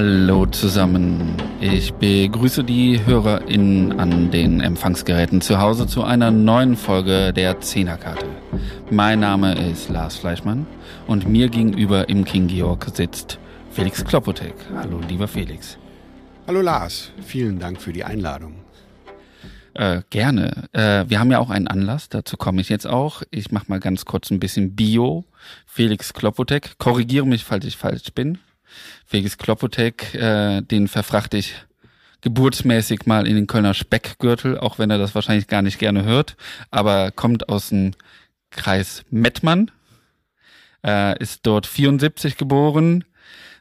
Hallo zusammen. Ich begrüße die HörerInnen an den Empfangsgeräten zu Hause zu einer neuen Folge der Zehnerkarte. Mein Name ist Lars Fleischmann und mir gegenüber im King Georg sitzt Felix Klopotek. Hallo, lieber Felix. Hallo Lars, vielen Dank für die Einladung. Äh, gerne. Äh, wir haben ja auch einen Anlass, dazu komme ich jetzt auch. Ich mache mal ganz kurz ein bisschen Bio. Felix Klopotek, korrigiere mich, falls ich falsch bin. Felix Klopotek, äh, den verfrachte ich geburtsmäßig mal in den Kölner Speckgürtel, auch wenn er das wahrscheinlich gar nicht gerne hört, aber kommt aus dem Kreis Mettmann, äh, ist dort 74 geboren.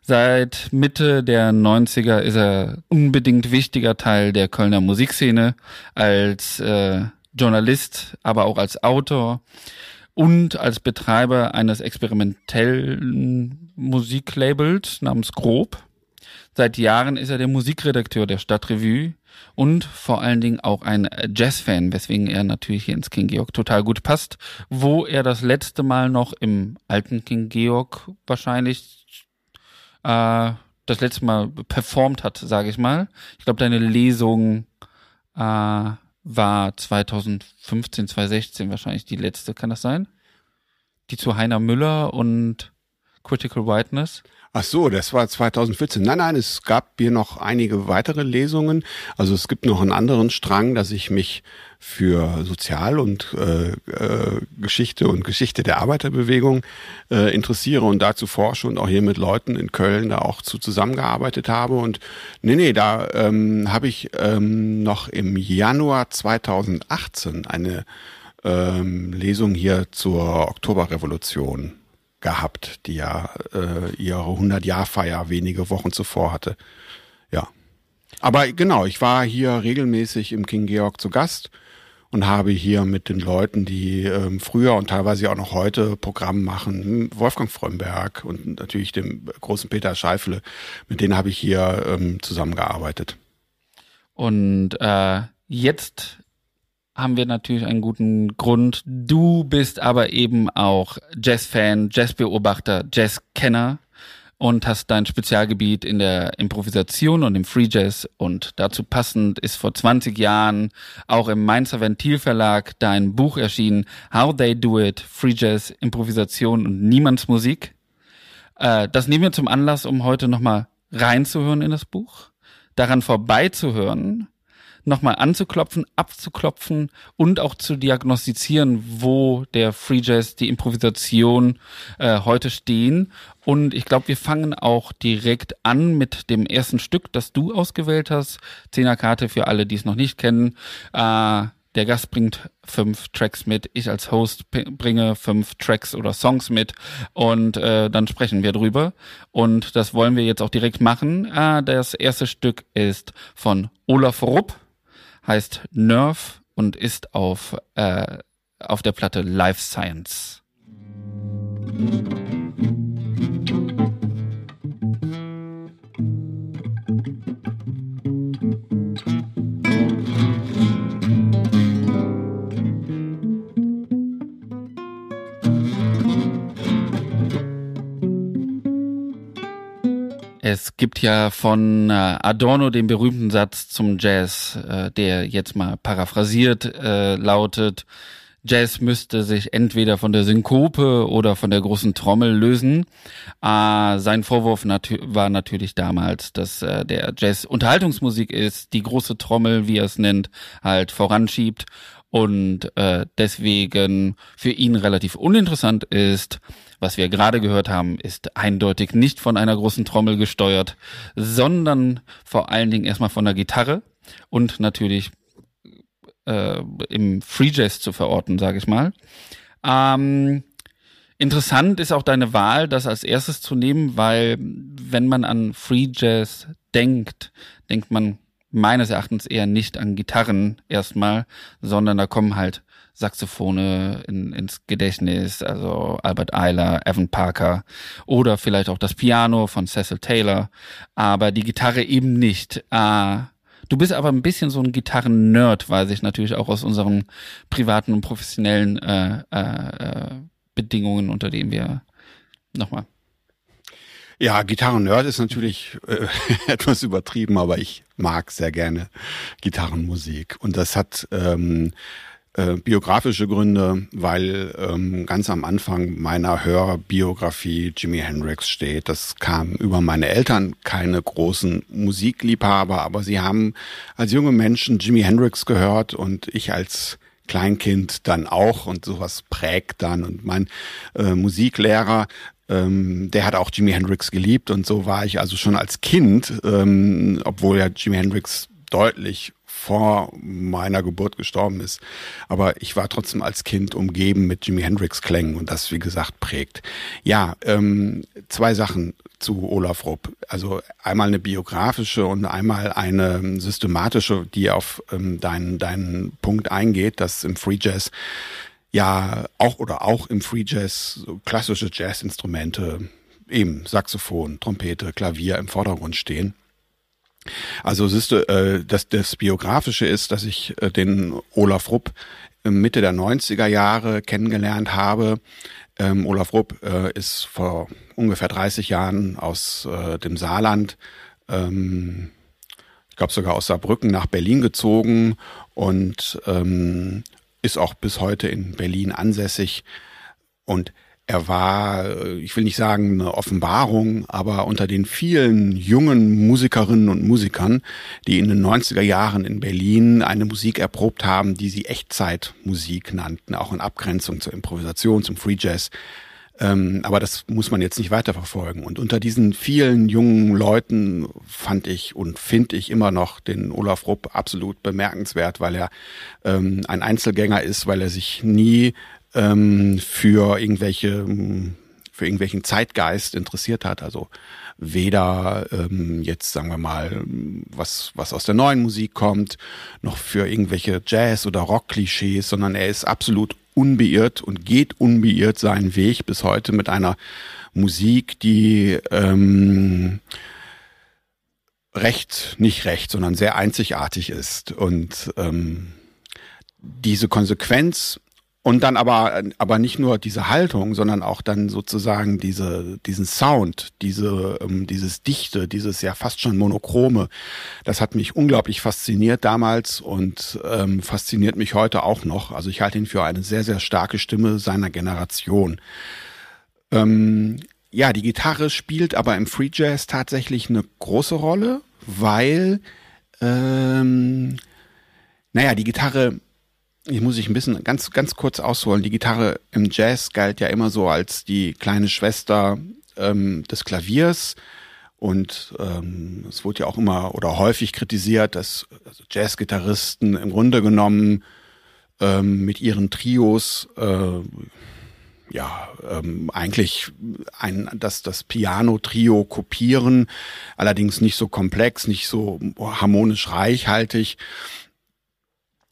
Seit Mitte der 90er ist er unbedingt wichtiger Teil der Kölner Musikszene als äh, Journalist, aber auch als Autor und als Betreiber eines experimentellen Musiklabels namens Grob. Seit Jahren ist er der Musikredakteur der Stadtrevue und vor allen Dingen auch ein Jazzfan, weswegen er natürlich hier ins King Georg total gut passt, wo er das letzte Mal noch im alten King Georg wahrscheinlich äh, das letzte Mal performt hat, sage ich mal. Ich glaube, deine Lesung äh, war 2015, 2016 wahrscheinlich die letzte, kann das sein? Die zu Heiner Müller und Critical Whiteness? Ach so, das war 2014. Nein, nein, es gab hier noch einige weitere Lesungen. Also es gibt noch einen anderen Strang, dass ich mich für Sozial- und äh, äh, Geschichte und Geschichte der Arbeiterbewegung äh, interessiere und dazu forsche und auch hier mit Leuten in Köln da auch zu zusammengearbeitet habe. Und nee, nee, da ähm, habe ich ähm, noch im Januar 2018 eine ähm, Lesung hier zur Oktoberrevolution gehabt, die ja äh, ihre 100-Jahr-Feier wenige Wochen zuvor hatte. Ja. Aber genau, ich war hier regelmäßig im King Georg zu Gast und habe hier mit den Leuten, die ähm, früher und teilweise auch noch heute Programm machen, Wolfgang Frömberg und natürlich dem großen Peter Scheifele, mit denen habe ich hier ähm, zusammengearbeitet. Und äh, jetzt haben wir natürlich einen guten Grund. Du bist aber eben auch Jazz-Fan, Jazz-Beobachter, Jazz-Kenner und hast dein Spezialgebiet in der Improvisation und im Free Jazz und dazu passend ist vor 20 Jahren auch im Mainzer Ventil Verlag dein Buch erschienen, How They Do It, Free Jazz, Improvisation und Niemandsmusik. Äh, das nehmen wir zum Anlass, um heute nochmal reinzuhören in das Buch, daran vorbeizuhören, nochmal anzuklopfen, abzuklopfen und auch zu diagnostizieren, wo der Free Jazz, die Improvisation äh, heute stehen. Und ich glaube, wir fangen auch direkt an mit dem ersten Stück, das du ausgewählt hast. Zehnerkarte für alle, die es noch nicht kennen. Äh, der Gast bringt fünf Tracks mit, ich als Host bringe fünf Tracks oder Songs mit und äh, dann sprechen wir drüber. Und das wollen wir jetzt auch direkt machen. Äh, das erste Stück ist von Olaf Rupp heißt Nerve und ist auf, äh, auf der Platte Life Science. Es gibt ja von äh, Adorno den berühmten Satz zum Jazz, äh, der jetzt mal paraphrasiert äh, lautet, Jazz müsste sich entweder von der Synkope oder von der großen Trommel lösen. Äh, sein Vorwurf war natürlich damals, dass der Jazz Unterhaltungsmusik ist, die große Trommel, wie er es nennt, halt voranschiebt und deswegen für ihn relativ uninteressant ist. Was wir gerade gehört haben, ist eindeutig nicht von einer großen Trommel gesteuert, sondern vor allen Dingen erstmal von der Gitarre und natürlich äh, im Free Jazz zu verorten, sage ich mal. Ähm, interessant ist auch deine Wahl, das als erstes zu nehmen, weil wenn man an Free Jazz denkt, denkt man meines Erachtens eher nicht an Gitarren erstmal, sondern da kommen halt Saxophone in, ins Gedächtnis, also Albert Eiler, Evan Parker oder vielleicht auch das Piano von Cecil Taylor, aber die Gitarre eben nicht. Äh, du bist aber ein bisschen so ein Gitarren-Nerd, weiß ich natürlich auch aus unseren privaten und professionellen äh, äh, Bedingungen, unter denen wir nochmal Ja, Gitarren-Nerd ist natürlich äh, etwas übertrieben, aber ich mag sehr gerne Gitarrenmusik. Und das hat ähm, äh, biografische Gründe, weil ähm, ganz am Anfang meiner Hörbiografie Jimi Hendrix steht. Das kam über meine Eltern, keine großen Musikliebhaber, aber sie haben als junge Menschen Jimi Hendrix gehört und ich als Kleinkind dann auch und sowas prägt dann. Und mein äh, Musiklehrer ähm, der hat auch Jimi Hendrix geliebt und so war ich also schon als Kind, ähm, obwohl ja Jimi Hendrix deutlich vor meiner Geburt gestorben ist. Aber ich war trotzdem als Kind umgeben mit Jimi Hendrix Klängen und das, wie gesagt, prägt. Ja, ähm, zwei Sachen zu Olaf Rupp. Also einmal eine biografische und einmal eine systematische, die auf ähm, deinen, deinen Punkt eingeht, dass im Free Jazz ja auch oder auch im Free Jazz so klassische Jazzinstrumente, eben Saxophon, Trompete, Klavier im Vordergrund stehen. Also siehst du, äh, das, das Biografische ist, dass ich äh, den Olaf Rupp Mitte der 90er Jahre kennengelernt habe. Ähm, Olaf Rupp äh, ist vor ungefähr 30 Jahren aus äh, dem Saarland, ähm, ich glaube sogar aus Saarbrücken nach Berlin gezogen und ähm, ist auch bis heute in Berlin ansässig und er war, ich will nicht sagen eine Offenbarung, aber unter den vielen jungen Musikerinnen und Musikern, die in den 90er Jahren in Berlin eine Musik erprobt haben, die sie Echtzeitmusik nannten, auch in Abgrenzung zur Improvisation, zum Free Jazz. Ähm, aber das muss man jetzt nicht weiterverfolgen. Und unter diesen vielen jungen Leuten fand ich und finde ich immer noch den Olaf Rupp absolut bemerkenswert, weil er ähm, ein Einzelgänger ist, weil er sich nie ähm, für irgendwelche für irgendwelchen Zeitgeist interessiert hat. Also weder ähm, jetzt sagen wir mal was was aus der neuen Musik kommt, noch für irgendwelche Jazz oder Rock-Klischees, sondern er ist absolut unbeirrt und geht unbeirrt seinen Weg bis heute mit einer Musik, die ähm, recht, nicht recht, sondern sehr einzigartig ist. Und ähm, diese Konsequenz und dann aber, aber nicht nur diese Haltung, sondern auch dann sozusagen diese, diesen Sound, diese, ähm, dieses Dichte, dieses ja fast schon monochrome. Das hat mich unglaublich fasziniert damals und ähm, fasziniert mich heute auch noch. Also ich halte ihn für eine sehr, sehr starke Stimme seiner Generation. Ähm, ja, die Gitarre spielt aber im Free Jazz tatsächlich eine große Rolle, weil, ähm, naja, die Gitarre ich muss ich ein bisschen ganz, ganz kurz ausholen. Die Gitarre im Jazz galt ja immer so als die kleine Schwester ähm, des Klaviers. Und ähm, es wurde ja auch immer oder häufig kritisiert, dass also Jazzgitarristen im Grunde genommen ähm, mit ihren Trios äh, ja ähm, eigentlich ein das das Piano Trio kopieren, allerdings nicht so komplex, nicht so harmonisch reichhaltig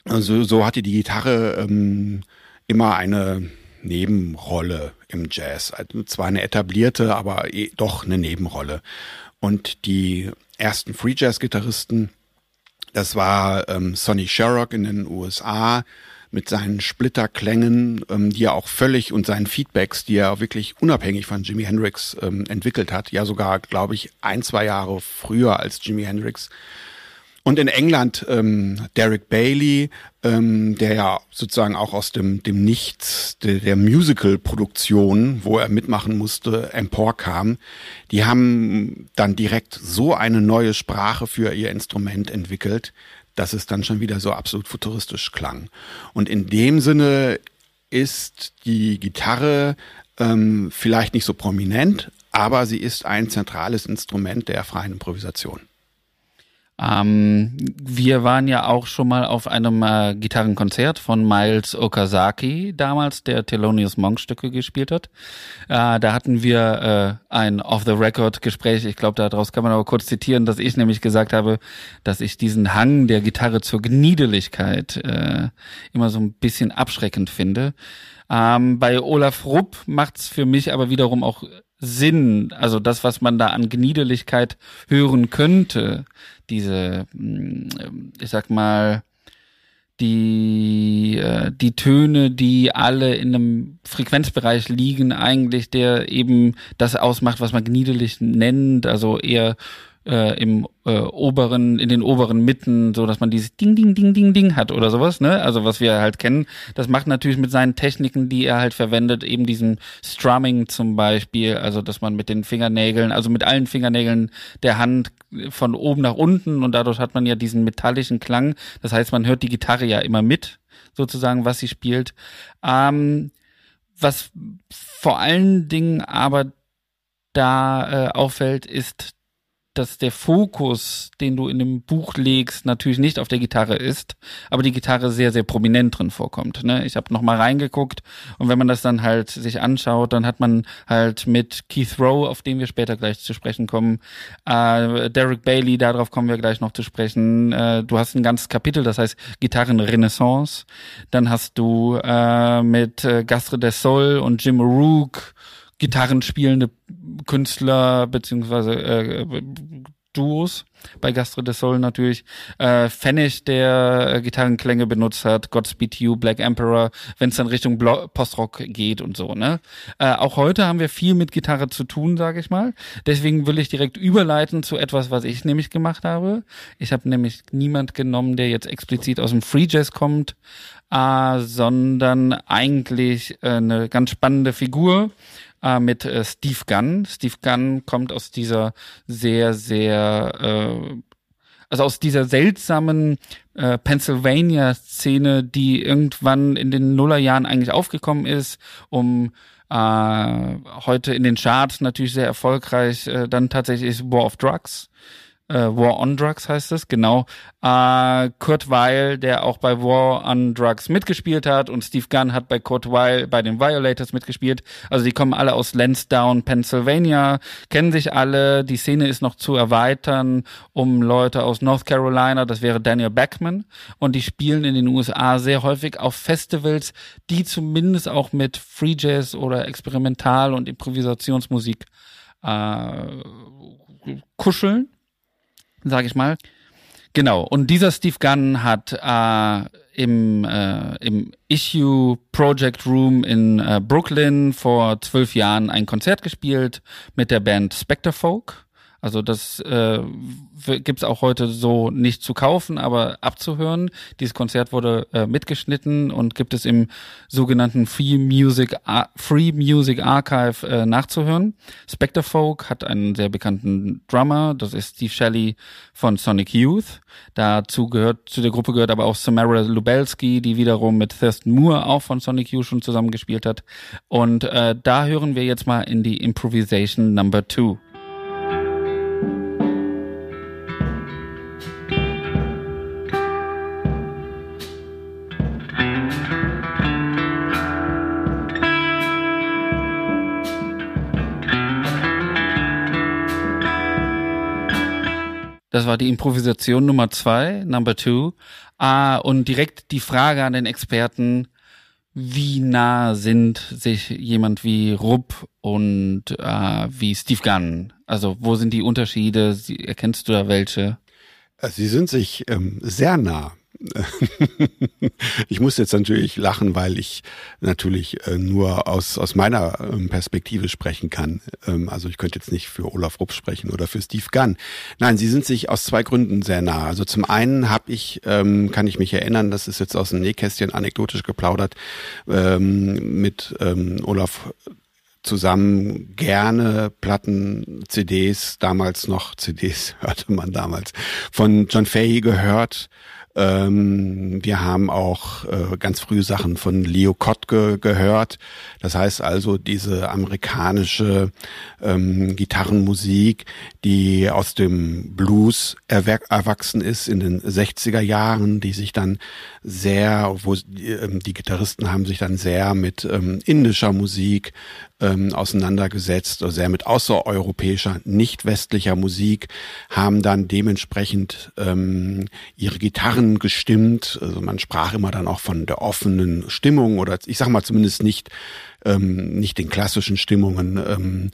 also so hatte die Gitarre ähm, immer eine Nebenrolle im Jazz. Also zwar eine etablierte, aber eh doch eine Nebenrolle. Und die ersten Free Jazz Gitarristen, das war ähm, Sonny Sherrock in den USA mit seinen Splitterklängen, ähm, die er auch völlig und seinen Feedbacks, die er wirklich unabhängig von Jimi Hendrix ähm, entwickelt hat. Ja, sogar, glaube ich, ein, zwei Jahre früher als Jimi Hendrix. Und in England ähm, Derek Bailey, ähm, der ja sozusagen auch aus dem, dem Nichts der, der Musical-Produktion, wo er mitmachen musste, emporkam, die haben dann direkt so eine neue Sprache für ihr Instrument entwickelt, dass es dann schon wieder so absolut futuristisch klang. Und in dem Sinne ist die Gitarre ähm, vielleicht nicht so prominent, aber sie ist ein zentrales Instrument der freien Improvisation. Ähm, wir waren ja auch schon mal auf einem äh, Gitarrenkonzert von Miles Okazaki damals, der Thelonious Monk Stücke gespielt hat. Äh, da hatten wir äh, ein Off-the-Record-Gespräch. Ich glaube, daraus kann man aber kurz zitieren, dass ich nämlich gesagt habe, dass ich diesen Hang der Gitarre zur Gniedeligkeit äh, immer so ein bisschen abschreckend finde. Ähm, bei Olaf Rupp macht's für mich aber wiederum auch Sinn, also das, was man da an Gniedeligkeit hören könnte, diese, mm, ich sag mal, die, äh, die Töne, die alle in einem Frequenzbereich liegen, eigentlich, der eben das ausmacht, was man gniedelig nennt, also eher äh, im äh, oberen, in den oberen Mitten, so dass man dieses Ding, Ding, Ding, Ding, Ding hat oder sowas, ne? Also was wir halt kennen. Das macht natürlich mit seinen Techniken, die er halt verwendet, eben diesen Strumming zum Beispiel, also dass man mit den Fingernägeln, also mit allen Fingernägeln der Hand von oben nach unten und dadurch hat man ja diesen metallischen Klang. Das heißt, man hört die Gitarre ja immer mit, sozusagen, was sie spielt. Ähm, was vor allen Dingen aber da äh, auffällt, ist, dass der Fokus, den du in dem Buch legst, natürlich nicht auf der Gitarre ist, aber die Gitarre sehr, sehr prominent drin vorkommt. Ne? Ich habe noch mal reingeguckt und wenn man das dann halt sich anschaut, dann hat man halt mit Keith Rowe, auf den wir später gleich zu sprechen kommen, äh, Derek Bailey, darauf kommen wir gleich noch zu sprechen. Äh, du hast ein ganzes Kapitel, das heißt Gitarrenrenaissance. Dann hast du äh, mit äh, Gastre des Sol und Jim Rook Gitarren spielende Künstler beziehungsweise äh, Duos bei Gastre de Sol natürlich. Äh, Pfennig, der äh, Gitarrenklänge benutzt hat, Godspeed You, Black Emperor, wenn es dann Richtung Blo Postrock geht und so. Ne? Äh, auch heute haben wir viel mit Gitarre zu tun, sage ich mal. Deswegen will ich direkt überleiten zu etwas, was ich nämlich gemacht habe. Ich habe nämlich niemand genommen, der jetzt explizit aus dem Free Jazz kommt, äh, sondern eigentlich äh, eine ganz spannende Figur äh, mit äh, Steve Gunn. Steve Gunn kommt aus dieser sehr, sehr, äh, also aus dieser seltsamen äh, Pennsylvania-Szene, die irgendwann in den Nullerjahren eigentlich aufgekommen ist, um äh, heute in den Charts natürlich sehr erfolgreich, äh, dann tatsächlich War of Drugs äh, War on Drugs heißt es, genau. Äh, Kurt Weil, der auch bei War on Drugs mitgespielt hat und Steve Gunn hat bei Kurt Weil bei den Violators mitgespielt. Also die kommen alle aus Lansdowne, Pennsylvania, kennen sich alle. Die Szene ist noch zu erweitern um Leute aus North Carolina, das wäre Daniel Beckman. Und die spielen in den USA sehr häufig auf Festivals, die zumindest auch mit Free Jazz oder Experimental- und Improvisationsmusik äh, kuscheln sage ich mal. Genau, und dieser Steve Gunn hat äh, im, äh, im Issue Project Room in äh, Brooklyn vor zwölf Jahren ein Konzert gespielt mit der Band Spectre Folk. Also das äh, gibt es auch heute so nicht zu kaufen, aber abzuhören. Dieses Konzert wurde äh, mitgeschnitten und gibt es im sogenannten Free Music, Ar Free Music Archive äh, nachzuhören. Spectre Folk hat einen sehr bekannten Drummer, das ist Steve Shelley von Sonic Youth. Dazu gehört, zu der Gruppe gehört aber auch Samara Lubelski, die wiederum mit Thurston Moore auch von Sonic Youth schon zusammengespielt hat. Und äh, da hören wir jetzt mal in die Improvisation Number Two. Das war die Improvisation Nummer zwei, Number Two. Ah, und direkt die Frage an den Experten, wie nah sind sich jemand wie Rupp und äh, wie Steve Gunn? Also wo sind die Unterschiede? Erkennst du da welche? Sie sind sich ähm, sehr nah. ich muss jetzt natürlich lachen, weil ich natürlich äh, nur aus, aus meiner ähm, Perspektive sprechen kann. Ähm, also ich könnte jetzt nicht für Olaf Rupp sprechen oder für Steve Gunn. Nein, sie sind sich aus zwei Gründen sehr nah. Also zum einen habe ich, ähm, kann ich mich erinnern, das ist jetzt aus dem Nähkästchen anekdotisch geplaudert, mit Olaf zusammen gerne Platten, CDs, damals noch CDs hörte man damals, von John Fahey gehört ähm, wir haben auch äh, ganz frühe Sachen von Leo Kottke gehört. Das heißt also diese amerikanische ähm, Gitarrenmusik, die aus dem Blues erwachsen ist in den 60er Jahren, die sich dann sehr, wo ähm, die Gitarristen haben sich dann sehr mit ähm, indischer Musik ähm, auseinandergesetzt, also sehr mit außereuropäischer, nicht westlicher Musik, haben dann dementsprechend ähm, ihre Gitarren gestimmt. Also man sprach immer dann auch von der offenen Stimmung oder ich sag mal zumindest nicht ähm, nicht den klassischen Stimmungen, ähm,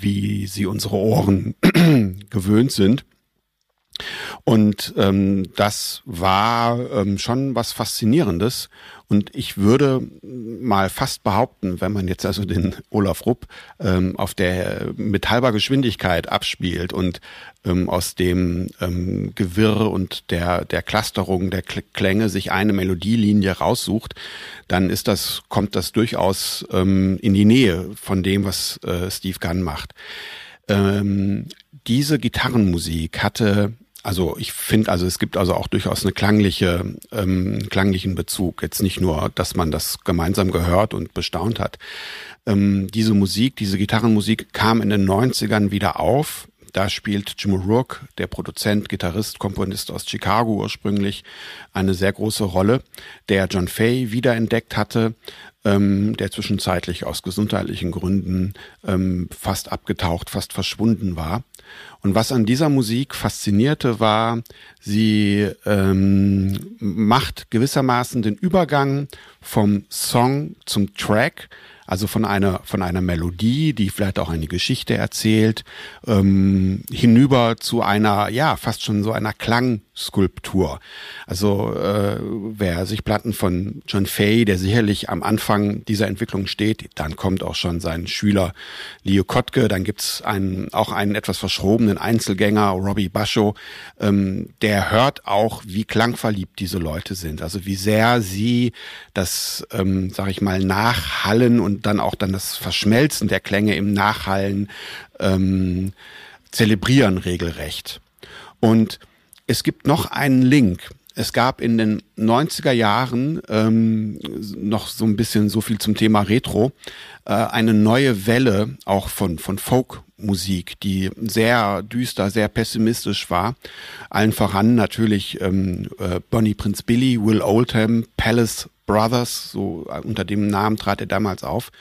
wie sie unsere Ohren gewöhnt sind. Und ähm, das war ähm, schon was Faszinierendes. Und ich würde mal fast behaupten, wenn man jetzt also den Olaf Rupp ähm, auf der mit halber Geschwindigkeit abspielt und ähm, aus dem ähm, Gewirr und der, der Clusterung der Klänge sich eine Melodielinie raussucht, dann ist das, kommt das durchaus ähm, in die Nähe von dem, was äh, Steve Gunn macht. Ähm, diese Gitarrenmusik hatte also ich finde, also es gibt also auch durchaus eine klangliche, ähm, klanglichen Bezug. Jetzt nicht nur, dass man das gemeinsam gehört und bestaunt hat. Ähm, diese Musik, diese Gitarrenmusik kam in den 90ern wieder auf. Da spielt Jim O'Rourke, der Produzent, Gitarrist, Komponist aus Chicago ursprünglich, eine sehr große Rolle, der John Fay wiederentdeckt hatte, ähm, der zwischenzeitlich aus gesundheitlichen Gründen ähm, fast abgetaucht, fast verschwunden war. Und was an dieser Musik faszinierte, war, sie ähm, macht gewissermaßen den Übergang vom Song zum Track, also von einer von einer Melodie, die vielleicht auch eine Geschichte erzählt, ähm, hinüber zu einer ja fast schon so einer Klangskulptur. Also äh, wer sich Platten von John Fay, der sicherlich am Anfang dieser Entwicklung steht, dann kommt auch schon sein Schüler Leo Kotke, dann gibt's einen auch einen etwas verschrobenen Einzelgänger Robbie Basho, ähm, der hört auch, wie klangverliebt diese Leute sind, also wie sehr sie das, ähm, sag ich mal, nachhallen und und dann auch dann das Verschmelzen der Klänge im Nachhallen ähm, zelebrieren regelrecht. Und es gibt noch einen Link. Es gab in den 90er Jahren ähm, noch so ein bisschen so viel zum Thema Retro, äh, eine neue Welle auch von, von Folkmusik, die sehr düster, sehr pessimistisch war. Allen voran natürlich ähm, äh, Bonnie Prince Billy, Will Oldham, Palace Brothers, so äh, unter dem Namen trat er damals auf.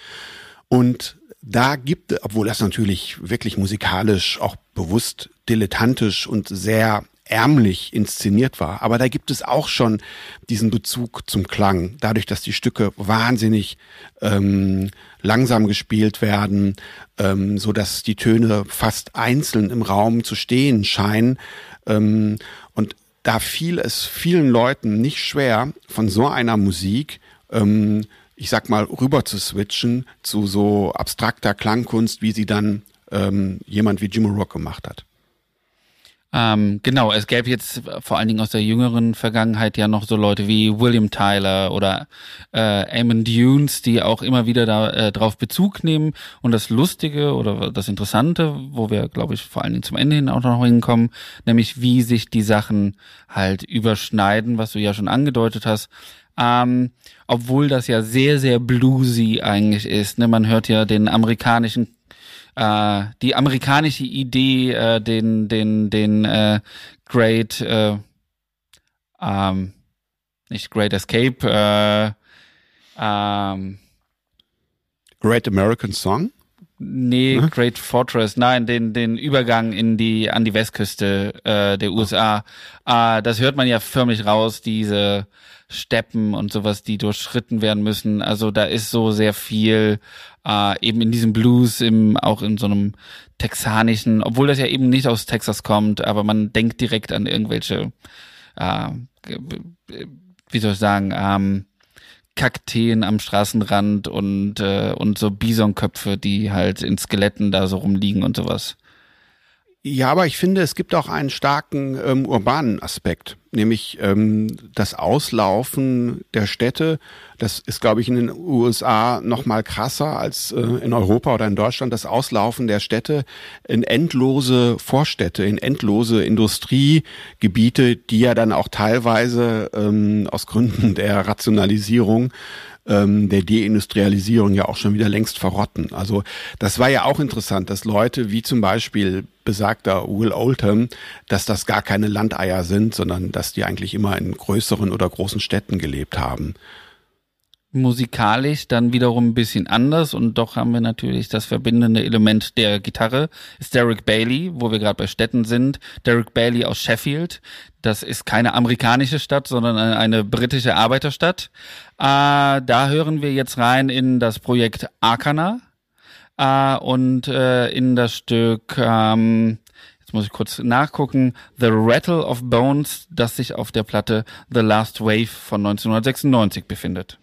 Und da gibt, obwohl das natürlich wirklich musikalisch auch bewusst dilettantisch und sehr ärmlich inszeniert war. Aber da gibt es auch schon diesen Bezug zum Klang, dadurch, dass die Stücke wahnsinnig ähm, langsam gespielt werden, ähm, so dass die Töne fast einzeln im Raum zu stehen scheinen. Ähm, und da fiel es vielen Leuten nicht schwer, von so einer Musik, ähm, ich sag mal, rüber zu switchen zu so abstrakter Klangkunst, wie sie dann ähm, jemand wie Jimmy Rock gemacht hat. Ähm, genau, es gäbe jetzt vor allen Dingen aus der jüngeren Vergangenheit ja noch so Leute wie William Tyler oder äh, Eamon Dunes, die auch immer wieder da äh, drauf Bezug nehmen. Und das Lustige oder das Interessante, wo wir, glaube ich, vor allen Dingen zum Ende hin auch noch hinkommen, nämlich wie sich die Sachen halt überschneiden, was du ja schon angedeutet hast. Ähm, obwohl das ja sehr, sehr bluesy eigentlich ist. Ne? Man hört ja den amerikanischen äh, die amerikanische Idee, äh, den, den, den äh, Great, äh, ähm, nicht Great Escape, äh, ähm, Great American Song? Nee, hm? Great Fortress, nein, den, den Übergang in die, an die Westküste äh, der USA. Äh, das hört man ja förmlich raus, diese Steppen und sowas, die durchschritten werden müssen. Also da ist so sehr viel äh, eben in diesem Blues, im, auch in so einem texanischen, obwohl das ja eben nicht aus Texas kommt, aber man denkt direkt an irgendwelche, äh, wie soll ich sagen, ähm, Kakteen am Straßenrand und, äh, und so Bisonköpfe, die halt in Skeletten da so rumliegen und sowas. Ja, aber ich finde, es gibt auch einen starken ähm, urbanen Aspekt, nämlich ähm, das Auslaufen der Städte. Das ist, glaube ich, in den USA noch mal krasser als äh, in Europa oder in Deutschland. Das Auslaufen der Städte in endlose Vorstädte, in endlose Industriegebiete, die ja dann auch teilweise ähm, aus Gründen der Rationalisierung ähm, der Deindustrialisierung ja auch schon wieder längst verrotten. Also das war ja auch interessant, dass Leute wie zum Beispiel besagter Will Oldham, dass das gar keine Landeier sind, sondern dass die eigentlich immer in größeren oder großen Städten gelebt haben musikalisch dann wiederum ein bisschen anders und doch haben wir natürlich das verbindende Element der Gitarre. Ist Derek Bailey, wo wir gerade bei Städten sind. Derek Bailey aus Sheffield. Das ist keine amerikanische Stadt, sondern eine, britische Arbeiterstadt. Äh, da hören wir jetzt rein in das Projekt Arcana äh, und äh, in das Stück, ähm, jetzt muss ich kurz nachgucken, The Rattle of Bones, das sich auf der Platte The Last Wave von 1996 befindet.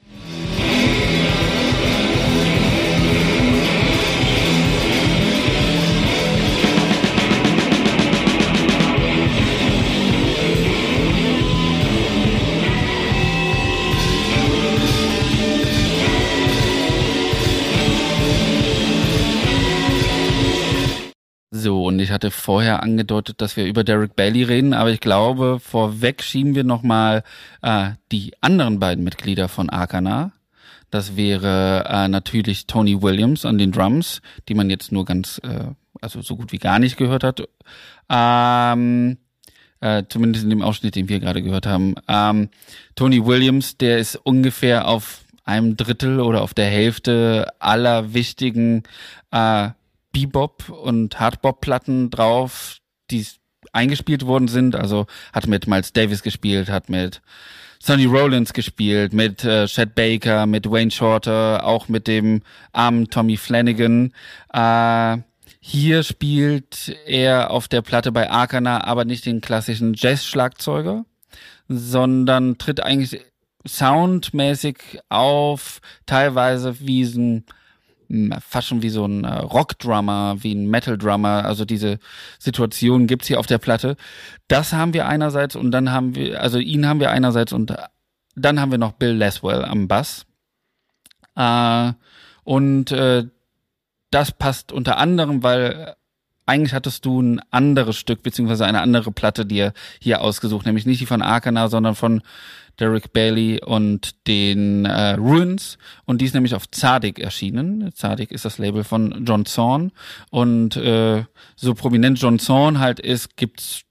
So, und ich hatte vorher angedeutet, dass wir über Derek Bailey reden, aber ich glaube, vorweg schieben wir nochmal äh, die anderen beiden Mitglieder von Arkana. Das wäre äh, natürlich Tony Williams an den Drums, die man jetzt nur ganz, äh, also so gut wie gar nicht gehört hat. Ähm, äh, zumindest in dem Ausschnitt, den wir gerade gehört haben. Ähm, Tony Williams, der ist ungefähr auf einem Drittel oder auf der Hälfte aller wichtigen äh, Bebop und Hardbop-Platten drauf, die eingespielt worden sind. Also hat mit Miles Davis gespielt, hat mit Sonny Rollins gespielt, mit äh, Chad Baker, mit Wayne Shorter, auch mit dem armen Tommy Flanagan. Äh, hier spielt er auf der Platte bei Arkana aber nicht den klassischen Jazz-Schlagzeuger, sondern tritt eigentlich soundmäßig auf, teilweise wie ein fast schon wie so ein äh, Rockdrummer, wie ein Metal-Drummer. Also diese Situation gibt's hier auf der Platte. Das haben wir einerseits und dann haben wir, also ihn haben wir einerseits und dann haben wir noch Bill Laswell am Bass. Äh, und äh, das passt unter anderem, weil eigentlich hattest du ein anderes Stück, beziehungsweise eine andere Platte dir hier ausgesucht, nämlich nicht die von Arkana, sondern von Derek Bailey und den äh, Ruins. Und die ist nämlich auf Zadig erschienen. Zadig ist das Label von John Zorn. Und äh, so prominent John Zorn halt ist, gibt's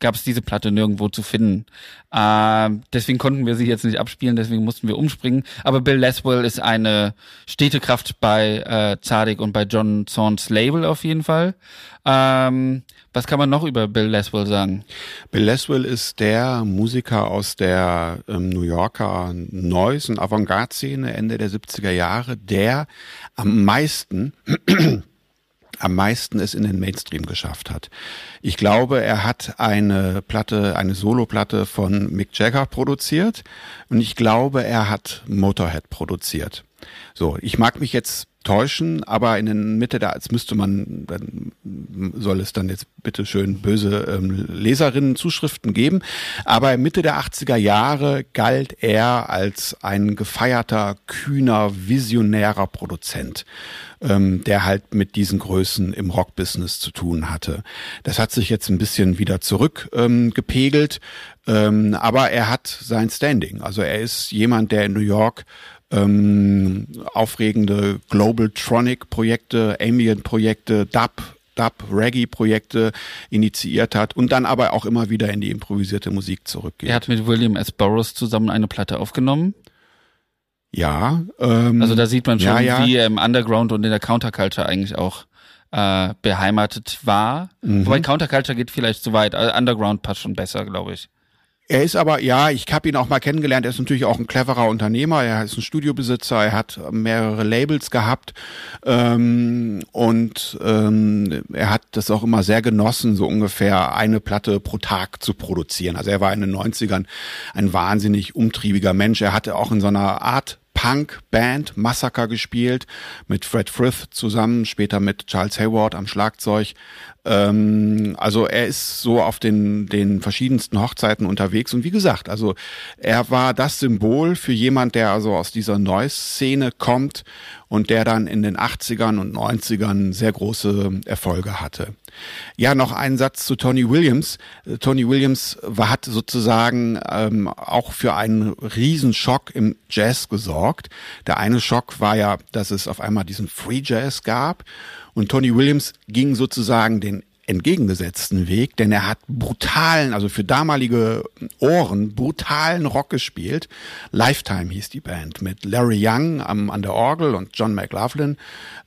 gab es diese Platte nirgendwo zu finden. Äh, deswegen konnten wir sie jetzt nicht abspielen, deswegen mussten wir umspringen. Aber Bill Laswell ist eine stete Kraft bei äh, Zadig und bei John Zorns Label auf jeden Fall. Ähm, was kann man noch über Bill Laswell sagen? Bill Laswell ist der Musiker aus der ähm, New Yorker Noise- und Avantgarde-Szene Ende der 70er Jahre, der am meisten am meisten es in den Mainstream geschafft hat. Ich glaube, er hat eine Platte, eine Soloplatte von Mick Jagger produziert und ich glaube, er hat Motorhead produziert. So, ich mag mich jetzt täuschen, aber in der Mitte da, als müsste man, dann soll es dann jetzt bitte schön böse ähm, Leserinnen Zuschriften geben. Aber Mitte der 80er Jahre galt er als ein gefeierter, kühner, visionärer Produzent, ähm, der halt mit diesen Größen im Rockbusiness zu tun hatte. Das hat sich jetzt ein bisschen wieder zurückgepegelt, ähm, ähm, aber er hat sein Standing. Also er ist jemand, der in New York ähm, aufregende Global Tronic Projekte, Ambient Projekte, Dub Dub, Reggae-Projekte initiiert hat und dann aber auch immer wieder in die improvisierte Musik zurückgeht. Er hat mit William S. Burroughs zusammen eine Platte aufgenommen. Ja. Ähm, also da sieht man schon, ja, ja. wie er im Underground und in der Counterculture eigentlich auch äh, beheimatet war. Mhm. Wobei Counterculture geht vielleicht zu weit. Also Underground passt schon besser, glaube ich. Er ist aber, ja, ich habe ihn auch mal kennengelernt, er ist natürlich auch ein cleverer Unternehmer, er ist ein Studiobesitzer, er hat mehrere Labels gehabt ähm, und ähm, er hat das auch immer sehr genossen, so ungefähr eine Platte pro Tag zu produzieren. Also er war in den 90ern ein wahnsinnig umtriebiger Mensch. Er hatte auch in so einer Art Punk-Band Massacre gespielt, mit Fred Frith zusammen, später mit Charles Hayward am Schlagzeug. Ähm, also er ist so auf den, den verschiedensten Hochzeiten unterwegs und wie gesagt, also er war das Symbol für jemand, der also aus dieser Noise-Szene kommt und der dann in den 80ern und 90ern sehr große Erfolge hatte. Ja, noch ein Satz zu Tony Williams. Tony Williams war, hat sozusagen ähm, auch für einen Riesenschock im Jazz gesorgt. Der eine Schock war ja, dass es auf einmal diesen Free Jazz gab und Tony Williams ging sozusagen den entgegengesetzten Weg, denn er hat brutalen, also für damalige Ohren, brutalen Rock gespielt. Lifetime hieß die Band mit Larry Young am, an der Orgel und John McLaughlin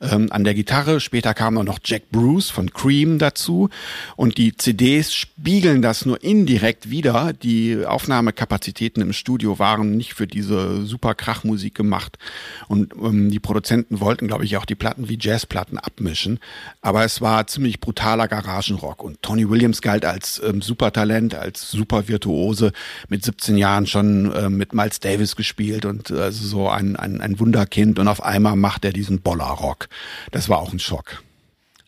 ähm, an der Gitarre. Später kam dann noch Jack Bruce von Cream dazu und die CDs spiegeln das nur indirekt wieder. Die Aufnahmekapazitäten im Studio waren nicht für diese super Krachmusik gemacht und ähm, die Produzenten wollten, glaube ich, auch die Platten wie Jazzplatten abmischen, aber es war ziemlich brutaler Garage Garagenrock. Und Tony Williams galt als ähm, Supertalent, als Supervirtuose, mit 17 Jahren schon ähm, mit Miles Davis gespielt und äh, also so ein, ein, ein Wunderkind. Und auf einmal macht er diesen Bollerrock. Das war auch ein Schock.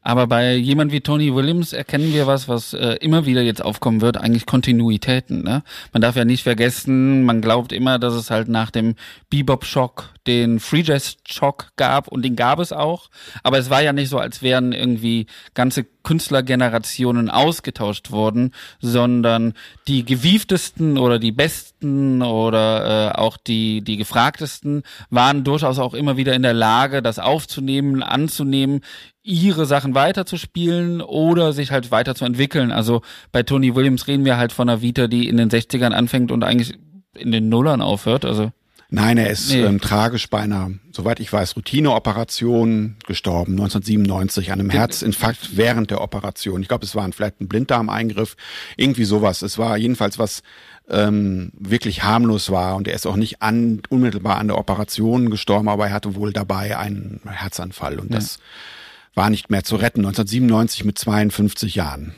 Aber bei jemand wie Tony Williams erkennen wir was, was äh, immer wieder jetzt aufkommen wird, eigentlich Kontinuitäten. Ne? Man darf ja nicht vergessen, man glaubt immer, dass es halt nach dem Bebop-Schock den Free Jazz-Schock gab und den gab es auch. Aber es war ja nicht so, als wären irgendwie ganze Künstlergenerationen ausgetauscht worden, sondern die gewieftesten oder die besten oder äh, auch die, die gefragtesten waren durchaus auch immer wieder in der Lage, das aufzunehmen, anzunehmen, ihre Sachen weiterzuspielen oder sich halt weiterzuentwickeln. Also bei Tony Williams reden wir halt von einer Vita, die in den 60ern anfängt und eigentlich in den Nullern aufhört. Also Nein, er ist nee. ähm, tragisch bei einer, soweit ich weiß, Routineoperation gestorben, 1997, an einem Herzinfarkt während der Operation. Ich glaube, es war ein, vielleicht ein Blinddarmeingriff, irgendwie sowas. Es war jedenfalls was ähm, wirklich harmlos war und er ist auch nicht an, unmittelbar an der Operation gestorben, aber er hatte wohl dabei einen Herzanfall und ja. das war nicht mehr zu retten. 1997 mit 52 Jahren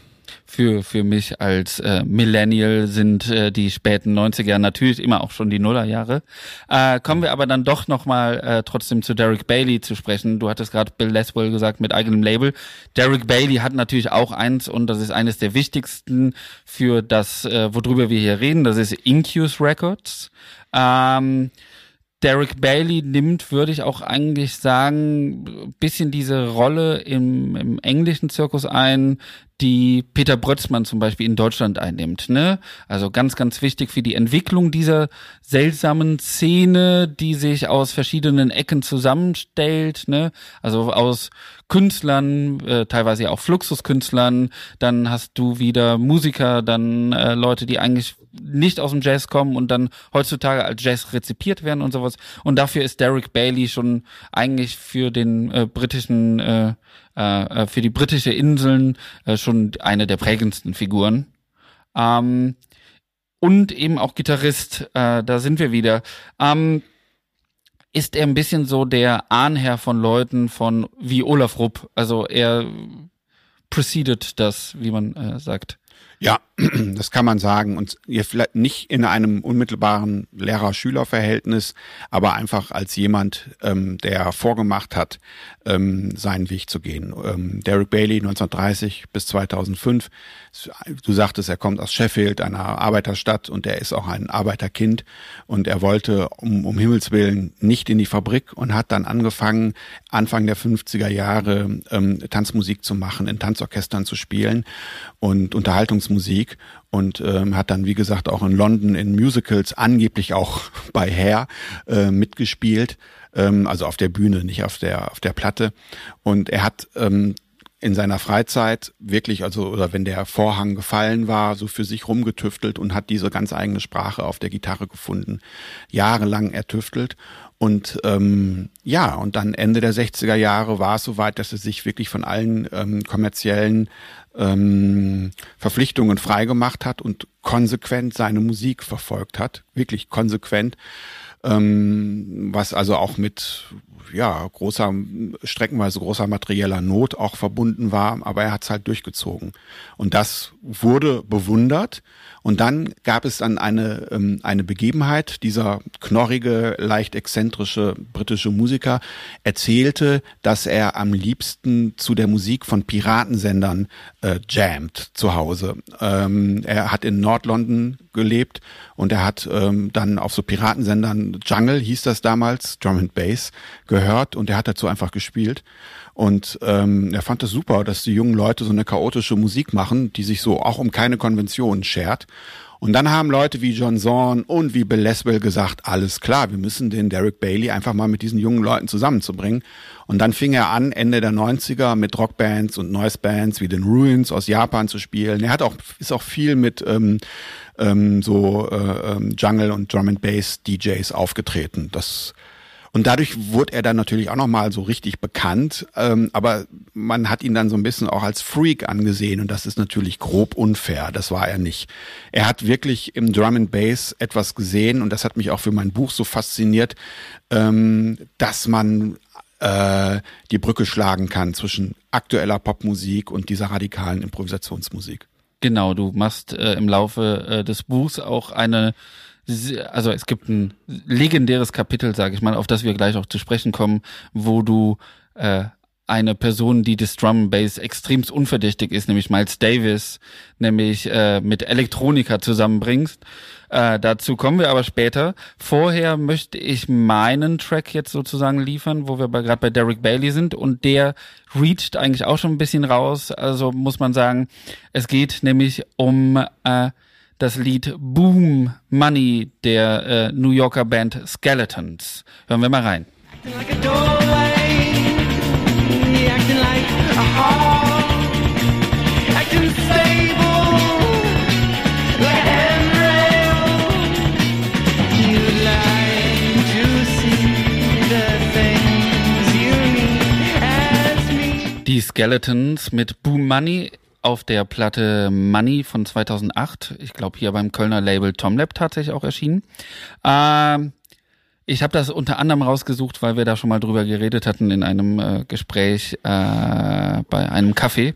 für, für mich als äh, Millennial sind äh, die späten 90er natürlich immer auch schon die Nullerjahre. Äh, kommen wir aber dann doch nochmal äh, trotzdem zu Derek Bailey zu sprechen. Du hattest gerade Bill Leswell gesagt mit eigenem Label. Derek Bailey hat natürlich auch eins und das ist eines der wichtigsten für das, äh, worüber wir hier reden. Das ist Incus Records. Ähm, Derek Bailey nimmt, würde ich auch eigentlich sagen, bisschen diese Rolle im, im englischen Zirkus ein, die Peter Brötzmann zum Beispiel in Deutschland einnimmt. Ne? Also ganz, ganz wichtig für die Entwicklung dieser seltsamen Szene, die sich aus verschiedenen Ecken zusammenstellt. Ne? Also aus Künstlern, äh, teilweise auch Fluxuskünstlern. Dann hast du wieder Musiker, dann äh, Leute, die eigentlich nicht aus dem Jazz kommen und dann heutzutage als Jazz rezipiert werden und sowas. Und dafür ist Derek Bailey schon eigentlich für den äh, britischen äh, äh, äh, für die britische Inseln äh, schon eine der prägendsten Figuren. Ähm, und eben auch Gitarrist, äh, da sind wir wieder. Ähm, ist er ein bisschen so der Ahnherr von Leuten von wie Olaf Rupp. Also er preceded das, wie man äh, sagt. Ja, das kann man sagen. Und ihr vielleicht nicht in einem unmittelbaren Lehrer-Schüler-Verhältnis, aber einfach als jemand, ähm, der vorgemacht hat, ähm, seinen Weg zu gehen. Ähm, Derek Bailey 1930 bis 2005. Du sagtest, er kommt aus Sheffield, einer Arbeiterstadt, und er ist auch ein Arbeiterkind. Und er wollte um, um Himmels Willen nicht in die Fabrik und hat dann angefangen, Anfang der 50er Jahre ähm, Tanzmusik zu machen, in Tanzorchestern zu spielen und Unterhaltungsmusik und ähm, hat dann, wie gesagt, auch in London in Musicals angeblich auch bei Hair äh, mitgespielt, ähm, also auf der Bühne, nicht auf der auf der Platte. Und er hat ähm, in seiner Freizeit wirklich, also oder wenn der Vorhang gefallen war, so für sich rumgetüftelt und hat diese ganz eigene Sprache auf der Gitarre gefunden, jahrelang ertüftelt und ähm, ja, und dann Ende der 60er Jahre war es soweit, dass er sich wirklich von allen ähm, kommerziellen ähm, Verpflichtungen freigemacht hat und konsequent seine Musik verfolgt hat, wirklich konsequent, ähm, was also auch mit ja großer streckenweise großer materieller Not auch verbunden war, aber er hat es halt durchgezogen und das wurde bewundert und dann gab es dann eine, ähm, eine Begebenheit. Dieser knorrige, leicht exzentrische britische Musiker erzählte, dass er am liebsten zu der Musik von Piratensendern äh, jammt zu Hause. Ähm, er hat in Nordlondon gelebt und er hat ähm, dann auf so Piratensendern, Jungle hieß das damals, Drum and Bass, gehört und er hat dazu einfach gespielt. Und ähm, er fand es das super, dass die jungen Leute so eine chaotische Musik machen, die sich so auch um keine Konventionen schert. Und dann haben Leute wie John Zorn und wie Bill Leswell gesagt, alles klar, wir müssen den Derek Bailey einfach mal mit diesen jungen Leuten zusammenzubringen. Und dann fing er an, Ende der 90er mit Rockbands und Noise Bands wie den Ruins aus Japan zu spielen. Er hat auch, ist auch viel mit ähm, ähm, so äh, ähm, Jungle und Drum and Bass DJs aufgetreten. Das und dadurch wurde er dann natürlich auch nochmal so richtig bekannt. Ähm, aber man hat ihn dann so ein bisschen auch als Freak angesehen und das ist natürlich grob unfair. Das war er nicht. Er hat wirklich im Drum and Bass etwas gesehen und das hat mich auch für mein Buch so fasziniert, ähm, dass man äh, die Brücke schlagen kann zwischen aktueller Popmusik und dieser radikalen Improvisationsmusik. Genau, du machst äh, im Laufe äh, des Buchs auch eine also es gibt ein legendäres Kapitel, sage ich mal, auf das wir gleich auch zu sprechen kommen, wo du äh, eine Person, die das Drum Bass extremst unverdächtig ist, nämlich Miles Davis, nämlich äh, mit Elektronika zusammenbringst. Äh, dazu kommen wir aber später. Vorher möchte ich meinen Track jetzt sozusagen liefern, wo wir gerade bei Derek Bailey sind und der reacht eigentlich auch schon ein bisschen raus. Also muss man sagen, es geht nämlich um äh, das Lied Boom Money der äh, New Yorker Band Skeletons. Hören wir mal rein. Die Skeletons mit Boom Money auf der Platte Money von 2008. Ich glaube hier beim Kölner Label Tomlab tatsächlich auch erschienen. Ähm, ich habe das unter anderem rausgesucht, weil wir da schon mal drüber geredet hatten in einem äh, Gespräch äh, bei einem Café.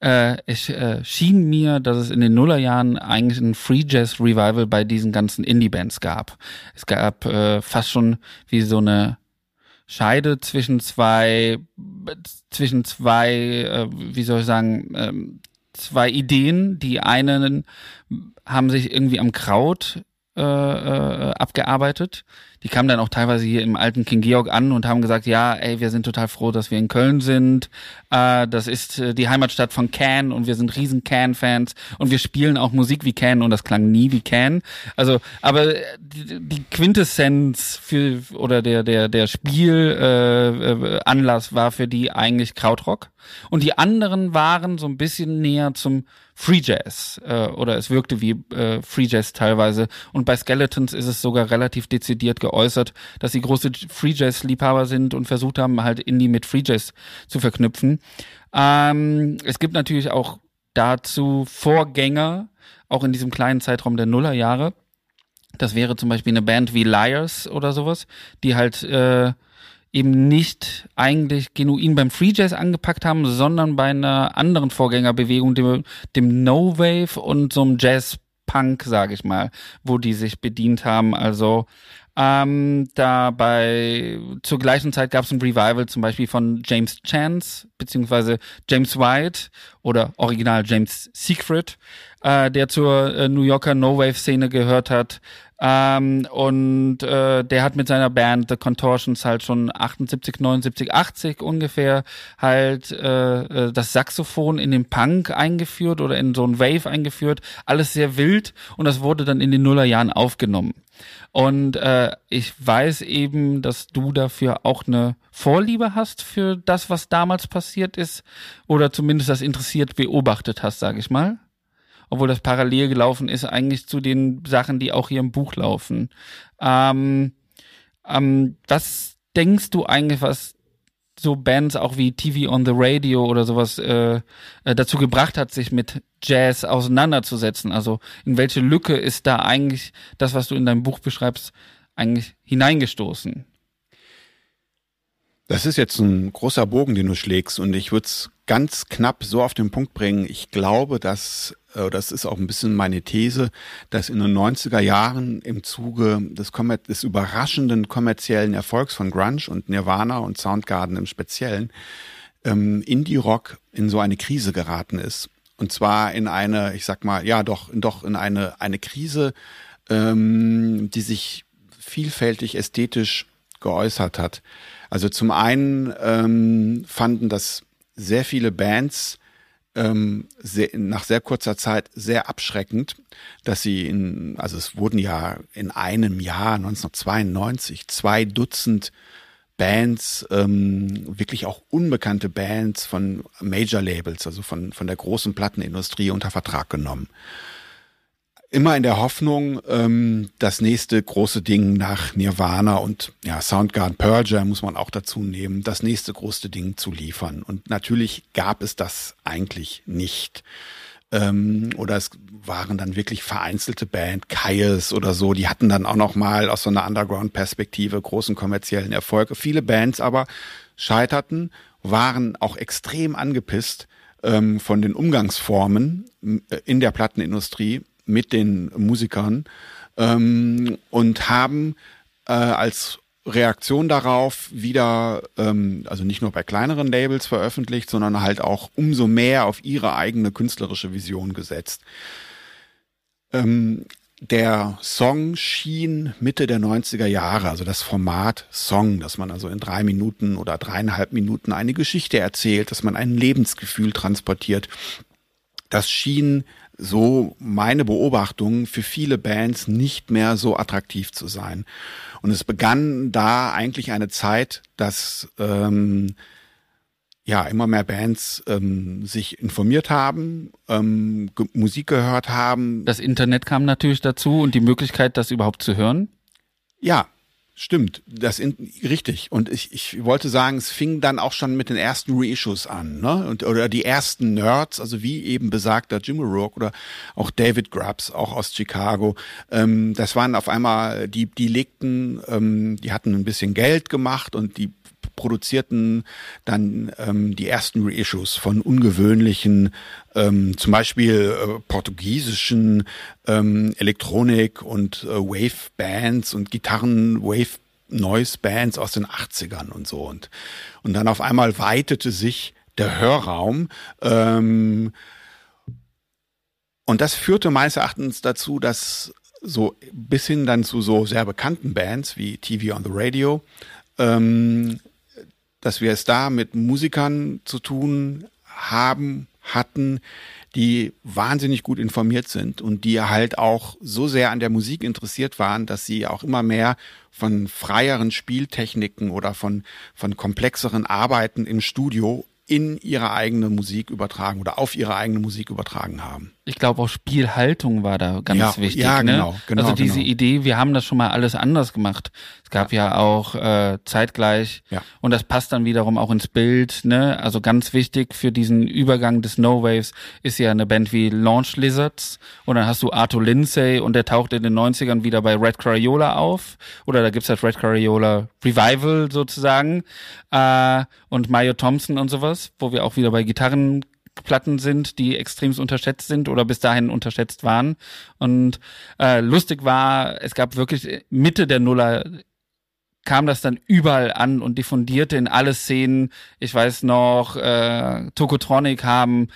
Äh, es äh, schien mir, dass es in den Nullerjahren eigentlich ein Free Jazz Revival bei diesen ganzen Indie-Bands gab. Es gab äh, fast schon wie so eine Scheide zwischen zwei, zwischen zwei, äh, wie soll ich sagen, ähm, zwei Ideen. Die einen haben sich irgendwie am Kraut äh, äh, abgearbeitet die kamen dann auch teilweise hier im alten King Georg an und haben gesagt, ja, ey, wir sind total froh, dass wir in Köln sind. Äh, das ist äh, die Heimatstadt von Can und wir sind riesen Can-Fans und wir spielen auch Musik wie Can und das klang nie wie Can. Also, aber die, die Quintessenz für oder der der der Spielanlass äh, war für die eigentlich Krautrock und die anderen waren so ein bisschen näher zum Free Jazz äh, oder es wirkte wie äh, Free Jazz teilweise. Und bei Skeletons ist es sogar relativ dezidiert geäußert, dass sie große Free Jazz Liebhaber sind und versucht haben, halt Indie mit Free Jazz zu verknüpfen. Ähm, es gibt natürlich auch dazu Vorgänger, auch in diesem kleinen Zeitraum der Nullerjahre. Das wäre zum Beispiel eine Band wie Liars oder sowas, die halt äh, eben nicht eigentlich genuin beim Free Jazz angepackt haben, sondern bei einer anderen Vorgängerbewegung, dem, dem No Wave und so einem Jazz Punk, sage ich mal, wo die sich bedient haben. Also ähm, dabei zur gleichen Zeit gab es ein Revival zum Beispiel von James Chance beziehungsweise James White oder Original James Secret, äh, der zur äh, New Yorker No Wave Szene gehört hat. Ähm, und äh, der hat mit seiner Band The Contortions halt schon 78, 79, 80 ungefähr halt äh, äh, das Saxophon in den Punk eingeführt oder in so ein Wave eingeführt. Alles sehr wild und das wurde dann in den Nullerjahren aufgenommen. Und äh, ich weiß eben, dass du dafür auch eine Vorliebe hast für das, was damals passiert ist, oder zumindest das interessiert beobachtet hast, sage ich mal obwohl das parallel gelaufen ist, eigentlich zu den Sachen, die auch hier im Buch laufen. Ähm, ähm, was denkst du eigentlich, was so Bands auch wie TV on the Radio oder sowas äh, äh, dazu gebracht hat, sich mit Jazz auseinanderzusetzen? Also in welche Lücke ist da eigentlich das, was du in deinem Buch beschreibst, eigentlich hineingestoßen? Das ist jetzt ein großer Bogen, den du schlägst und ich würde es ganz knapp so auf den Punkt bringen. Ich glaube, dass äh, das ist auch ein bisschen meine These, dass in den 90er Jahren im Zuge des, des überraschenden kommerziellen Erfolgs von Grunge und Nirvana und Soundgarden im Speziellen ähm, Indie-Rock in so eine Krise geraten ist. Und zwar in eine, ich sag mal, ja doch, doch in eine, eine Krise, ähm, die sich vielfältig ästhetisch geäußert hat. Also zum einen ähm, fanden das sehr viele Bands ähm, sehr, nach sehr kurzer Zeit sehr abschreckend, dass sie in, also es wurden ja in einem Jahr 1992 zwei Dutzend Bands, ähm, wirklich auch unbekannte Bands von Major Labels, also von, von der großen Plattenindustrie unter Vertrag genommen immer in der Hoffnung, ähm, das nächste große Ding nach Nirvana und ja, Soundgarden Jam muss man auch dazu nehmen, das nächste große Ding zu liefern. Und natürlich gab es das eigentlich nicht. ähm, oder es waren dann wirklich vereinzelte Band, Kaius oder so, die hatten dann auch noch mal aus so einer Underground-Perspektive großen kommerziellen Erfolg. Viele Bands aber scheiterten, waren auch extrem angepisst ähm, von den Umgangsformen äh, in der Plattenindustrie mit den Musikern ähm, und haben äh, als Reaktion darauf wieder, ähm, also nicht nur bei kleineren Labels veröffentlicht, sondern halt auch umso mehr auf ihre eigene künstlerische Vision gesetzt. Ähm, der Song schien Mitte der 90er Jahre, also das Format Song, dass man also in drei Minuten oder dreieinhalb Minuten eine Geschichte erzählt, dass man ein Lebensgefühl transportiert. Das schien so meine Beobachtung für viele Bands nicht mehr so attraktiv zu sein. Und es begann da eigentlich eine Zeit, dass ähm, ja immer mehr Bands ähm, sich informiert haben, ähm, ge Musik gehört haben. Das Internet kam natürlich dazu und die Möglichkeit, das überhaupt zu hören. Ja, Stimmt, das in, richtig. Und ich, ich wollte sagen, es fing dann auch schon mit den ersten Reissues an, ne? Und, oder die ersten Nerds, also wie eben besagter Jim O'Rourke oder auch David Grubbs, auch aus Chicago. Ähm, das waren auf einmal, die, die legten, ähm, die hatten ein bisschen Geld gemacht und die produzierten dann ähm, die ersten Reissues von ungewöhnlichen, ähm, zum Beispiel äh, portugiesischen ähm, Elektronik- und äh, Wave-Bands und Gitarren-Wave Noise-Bands aus den 80ern und so. Und, und dann auf einmal weitete sich der Hörraum. Ähm, und das führte meines Erachtens dazu, dass so bis hin dann zu so sehr bekannten Bands wie TV on the Radio ähm, dass wir es da mit Musikern zu tun haben, hatten, die wahnsinnig gut informiert sind und die halt auch so sehr an der Musik interessiert waren, dass sie auch immer mehr von freieren Spieltechniken oder von, von komplexeren Arbeiten im Studio in ihre eigene Musik übertragen oder auf ihre eigene Musik übertragen haben. Ich glaube auch Spielhaltung war da ganz ja, wichtig. Ja, ne? genau, genau. Also diese genau. Idee, wir haben das schon mal alles anders gemacht. Es gab ja, ja auch äh, zeitgleich ja. und das passt dann wiederum auch ins Bild. Ne? Also ganz wichtig für diesen Übergang des No Waves ist ja eine Band wie Launch Lizards und dann hast du Arthur Lindsay und der taucht in den 90ern wieder bei Red Crayola auf oder da gibt's das Red Crayola Revival sozusagen äh, und Mayo Thompson und sowas, wo wir auch wieder bei Gitarren Platten sind, die extremst unterschätzt sind oder bis dahin unterschätzt waren. Und äh, lustig war, es gab wirklich Mitte der Nuller kam das dann überall an und diffundierte in alle Szenen. Ich weiß noch, äh, Tokotronic haben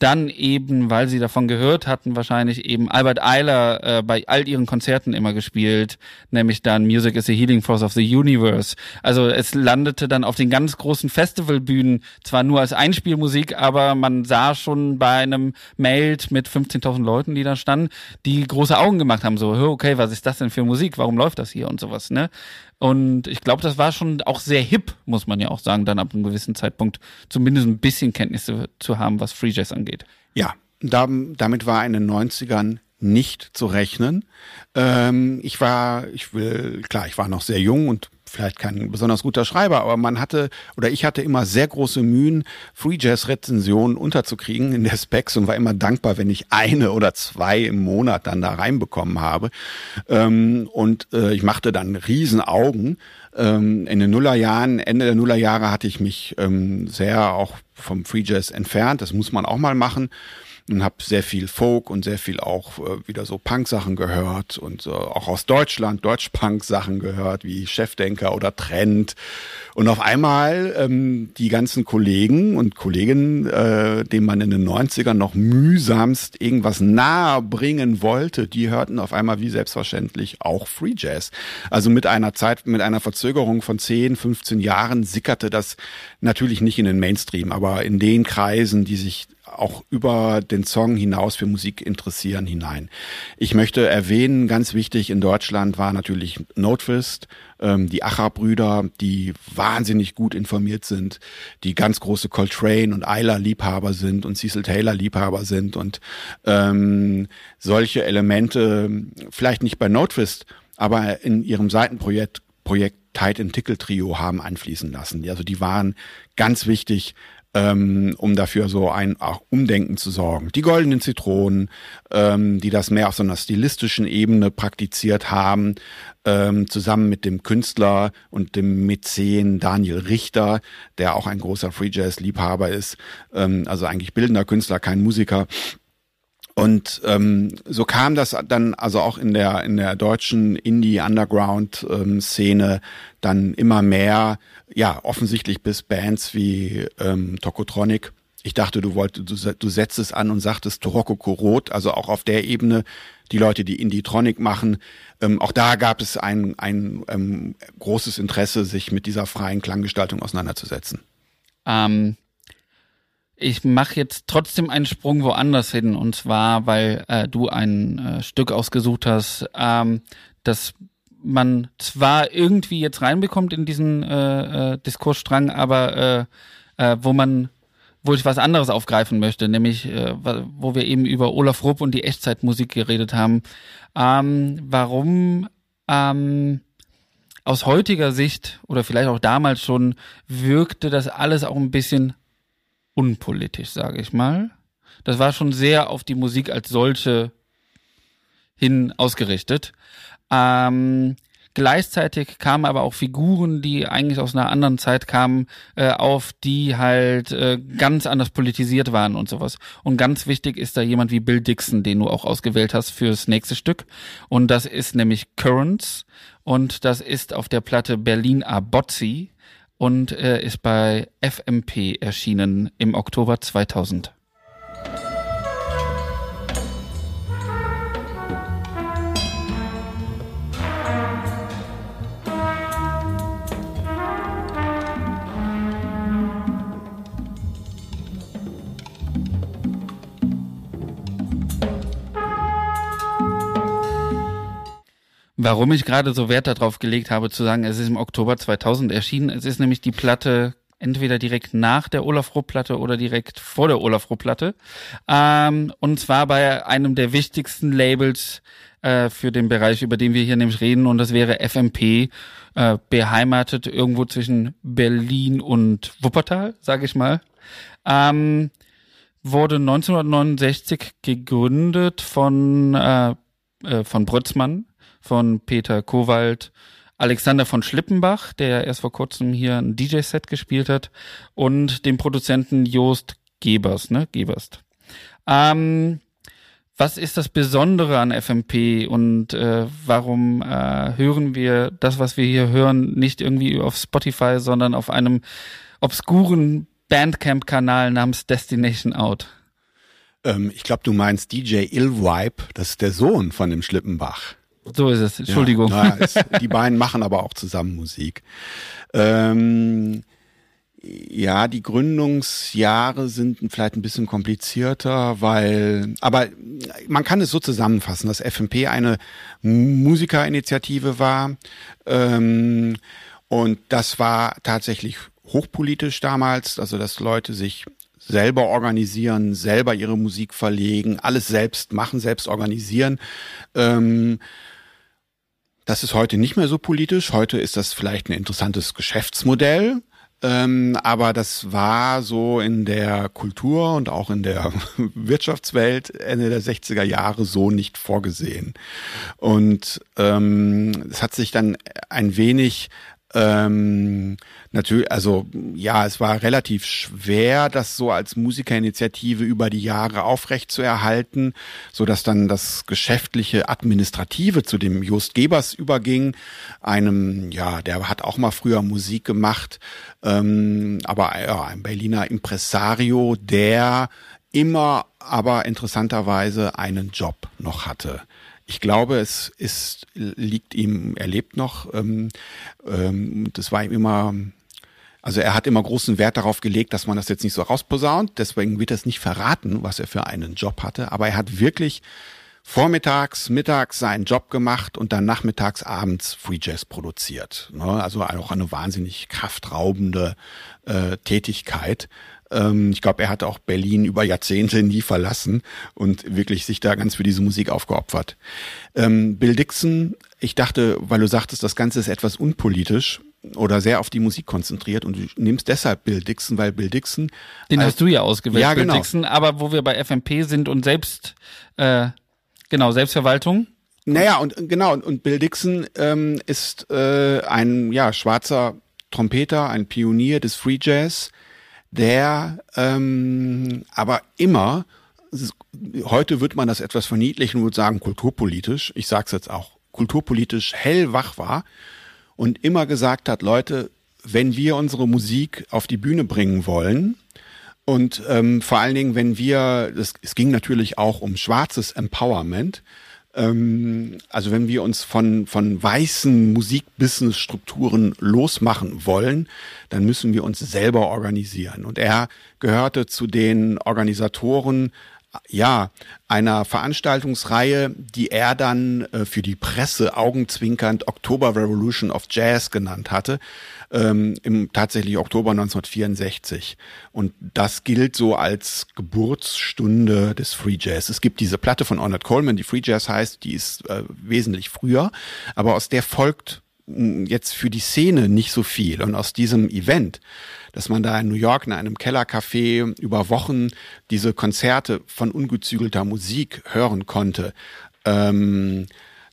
dann eben, weil sie davon gehört hatten, wahrscheinlich eben Albert Eiler äh, bei all ihren Konzerten immer gespielt, nämlich dann Music is the Healing Force of the Universe. Also es landete dann auf den ganz großen Festivalbühnen, zwar nur als Einspielmusik, aber man sah schon bei einem Meld mit 15.000 Leuten, die da standen, die große Augen gemacht haben, so, okay, was ist das denn für Musik? Warum läuft das hier und sowas, ne? Und ich glaube, das war schon auch sehr hip, muss man ja auch sagen, dann ab einem gewissen Zeitpunkt zumindest ein bisschen Kenntnisse zu haben, was Free Jazz angeht. Ja, da, damit war in den 90ern nicht zu rechnen. Ähm, ich war, ich will, klar, ich war noch sehr jung und vielleicht kein besonders guter Schreiber, aber man hatte oder ich hatte immer sehr große Mühen, Free Jazz Rezensionen unterzukriegen in der Specs und war immer dankbar, wenn ich eine oder zwei im Monat dann da reinbekommen habe. Ähm, und äh, ich machte dann riesen Augen. Ähm, in den Nullerjahren, Ende der Nullerjahre hatte ich mich ähm, sehr auch vom Free Jazz entfernt. Das muss man auch mal machen und habe sehr viel Folk und sehr viel auch äh, wieder so Punk-Sachen gehört und äh, auch aus Deutschland Deutsch-Punk-Sachen gehört, wie Chefdenker oder Trend. Und auf einmal ähm, die ganzen Kollegen und Kolleginnen, äh, denen man in den 90ern noch mühsamst irgendwas nahe bringen wollte, die hörten auf einmal wie selbstverständlich auch Free Jazz. Also mit einer Zeit, mit einer Verzögerung von 10, 15 Jahren sickerte das natürlich nicht in den Mainstream, aber in den Kreisen, die sich auch über den Song hinaus für Musik interessieren hinein. Ich möchte erwähnen, ganz wichtig in Deutschland war natürlich Notfist, ähm, die Acher-Brüder, die wahnsinnig gut informiert sind, die ganz große Coltrane und Eiler-Liebhaber sind und Cecil Taylor-Liebhaber sind und ähm, solche Elemente, vielleicht nicht bei Notfist, aber in ihrem Seitenprojekt Projekt Tide and Tickle Trio haben einfließen lassen. Also die waren ganz wichtig ähm, um dafür so ein auch Umdenken zu sorgen. Die goldenen Zitronen, ähm, die das mehr auf so einer stilistischen Ebene praktiziert haben, ähm, zusammen mit dem Künstler und dem Mäzen Daniel Richter, der auch ein großer Free Jazz Liebhaber ist, ähm, also eigentlich bildender Künstler, kein Musiker. Und ähm, so kam das dann also auch in der in der deutschen Indie Underground ähm, Szene dann immer mehr, ja offensichtlich bis Bands wie ähm, Tokotronic. Ich dachte, du wolltest, du, du setzt es an und sagtest Toroko Korot, also auch auf der Ebene die Leute, die Indie-Tronic machen. Ähm, auch da gab es ein, ein ähm, großes Interesse, sich mit dieser freien Klanggestaltung auseinanderzusetzen. Ähm, ich mache jetzt trotzdem einen Sprung woanders hin und zwar, weil äh, du ein äh, Stück ausgesucht hast, ähm, das man zwar irgendwie jetzt reinbekommt in diesen äh, äh, Diskursstrang, aber äh, äh, wo man wo ich was anderes aufgreifen möchte, nämlich äh, wo wir eben über Olaf Rupp und die Echtzeitmusik geredet haben. Ähm, warum ähm, aus heutiger Sicht oder vielleicht auch damals schon wirkte das alles auch ein bisschen unpolitisch, sage ich mal. Das war schon sehr auf die Musik als solche hin ausgerichtet. Ähm, gleichzeitig kamen aber auch Figuren, die eigentlich aus einer anderen Zeit kamen, äh, auf, die halt äh, ganz anders politisiert waren und sowas. Und ganz wichtig ist da jemand wie Bill Dixon, den du auch ausgewählt hast fürs nächste Stück. Und das ist nämlich Currents. Und das ist auf der Platte Berlin Abozzi und äh, ist bei FMP erschienen im Oktober 2000. Warum ich gerade so Wert darauf gelegt habe, zu sagen, es ist im Oktober 2000 erschienen. Es ist nämlich die Platte entweder direkt nach der Olaf Rupp Platte oder direkt vor der Olaf Rupp Platte. Ähm, und zwar bei einem der wichtigsten Labels äh, für den Bereich, über den wir hier nämlich reden, und das wäre FMP, äh, beheimatet irgendwo zwischen Berlin und Wuppertal, sage ich mal. Ähm, wurde 1969 gegründet von äh, äh, von Brötzmann, von Peter Kowald, Alexander von Schlippenbach, der erst vor kurzem hier ein DJ-Set gespielt hat, und dem Produzenten Joost Gebers, ne? Geberst. Ähm, was ist das Besondere an FMP und äh, warum äh, hören wir das, was wir hier hören, nicht irgendwie auf Spotify, sondern auf einem obskuren Bandcamp-Kanal namens Destination Out? Ähm, ich glaube, du meinst DJ Illvibe, das ist der Sohn von dem Schlippenbach. So ist es, Entschuldigung. Ja, na, es, die beiden machen aber auch zusammen Musik. Ähm, ja, die Gründungsjahre sind vielleicht ein bisschen komplizierter, weil, aber man kann es so zusammenfassen, dass FMP eine Musikerinitiative war. Ähm, und das war tatsächlich hochpolitisch damals, also dass Leute sich selber organisieren, selber ihre Musik verlegen, alles selbst machen, selbst organisieren. Ähm, das ist heute nicht mehr so politisch. Heute ist das vielleicht ein interessantes Geschäftsmodell. Ähm, aber das war so in der Kultur und auch in der Wirtschaftswelt Ende der 60er Jahre so nicht vorgesehen. Und ähm, es hat sich dann ein wenig ähm, natürlich, also ja, es war relativ schwer, das so als Musikerinitiative über die Jahre aufrecht zu erhalten, so dass dann das geschäftliche Administrative zu dem Just Gebers überging, einem, ja, der hat auch mal früher Musik gemacht, ähm, aber ja, ein Berliner Impresario, der immer aber interessanterweise einen Job noch hatte. Ich glaube, es ist, liegt ihm, er lebt noch. Ähm, ähm, das war ihm immer, also er hat immer großen Wert darauf gelegt, dass man das jetzt nicht so rausposaunt. Deswegen wird es nicht verraten, was er für einen Job hatte. Aber er hat wirklich vormittags, mittags seinen Job gemacht und dann nachmittags, abends Free Jazz produziert. Ne? Also auch eine wahnsinnig kraftraubende äh, Tätigkeit. Ähm, ich glaube, er hat auch Berlin über Jahrzehnte nie verlassen und wirklich sich da ganz für diese Musik aufgeopfert. Ähm, Bill Dixon, ich dachte, weil du sagtest, das Ganze ist etwas unpolitisch. oder sehr auf die Musik konzentriert und du nimmst deshalb Bill Dixon, weil Bill Dixon. Den hast du ja ausgewählt, ja, Bill genau. Dixon, aber wo wir bei FMP sind und selbst, äh, genau, Selbstverwaltung. Naja, und genau, und, Bill Dixon ähm, ist äh, ein ja, schwarzer Trompeter, ein Pionier des Free Jazz, der ähm, aber immer, heute wird man das etwas verniedlichen und sagen kulturpolitisch, ich sage es jetzt auch, kulturpolitisch hellwach war und immer gesagt hat, Leute, wenn wir unsere Musik auf die Bühne bringen wollen, und ähm, vor allen Dingen, wenn wir, das, es ging natürlich auch um schwarzes Empowerment, ähm, also wenn wir uns von, von weißen Musikbusiness-Strukturen losmachen wollen, dann müssen wir uns selber organisieren. Und er gehörte zu den Organisatoren ja, einer Veranstaltungsreihe, die er dann äh, für die Presse augenzwinkernd October Revolution of Jazz genannt hatte, ähm, im tatsächlich Oktober 1964. Und das gilt so als Geburtsstunde des Free Jazz. Es gibt diese Platte von Ornette Coleman, die Free Jazz heißt, die ist äh, wesentlich früher, aber aus der folgt jetzt für die Szene nicht so viel. Und aus diesem Event, dass man da in New York in einem Kellercafé über Wochen diese Konzerte von ungezügelter Musik hören konnte, ähm,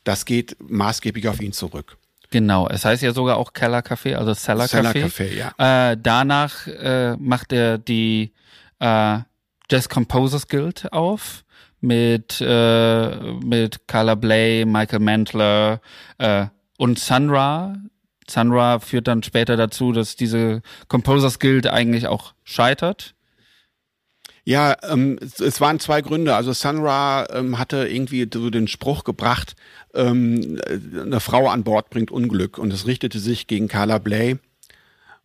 das geht maßgeblich auf ihn zurück. Genau, es heißt ja sogar auch Keller Café, also Cellar Café. Cellar Café, ja. Äh, danach äh, macht er die äh, Jazz Composers Guild auf mit äh, mit Carla Bley, Michael Mantler äh, und Sun Ra. Sun Ra führt dann später dazu, dass diese Composers Guild eigentlich auch scheitert. Ja, ähm, es, es waren zwei Gründe. Also Sun Ra ähm, hatte irgendwie so den Spruch gebracht, ähm, eine Frau an Bord bringt Unglück und es richtete sich gegen Carla Bley.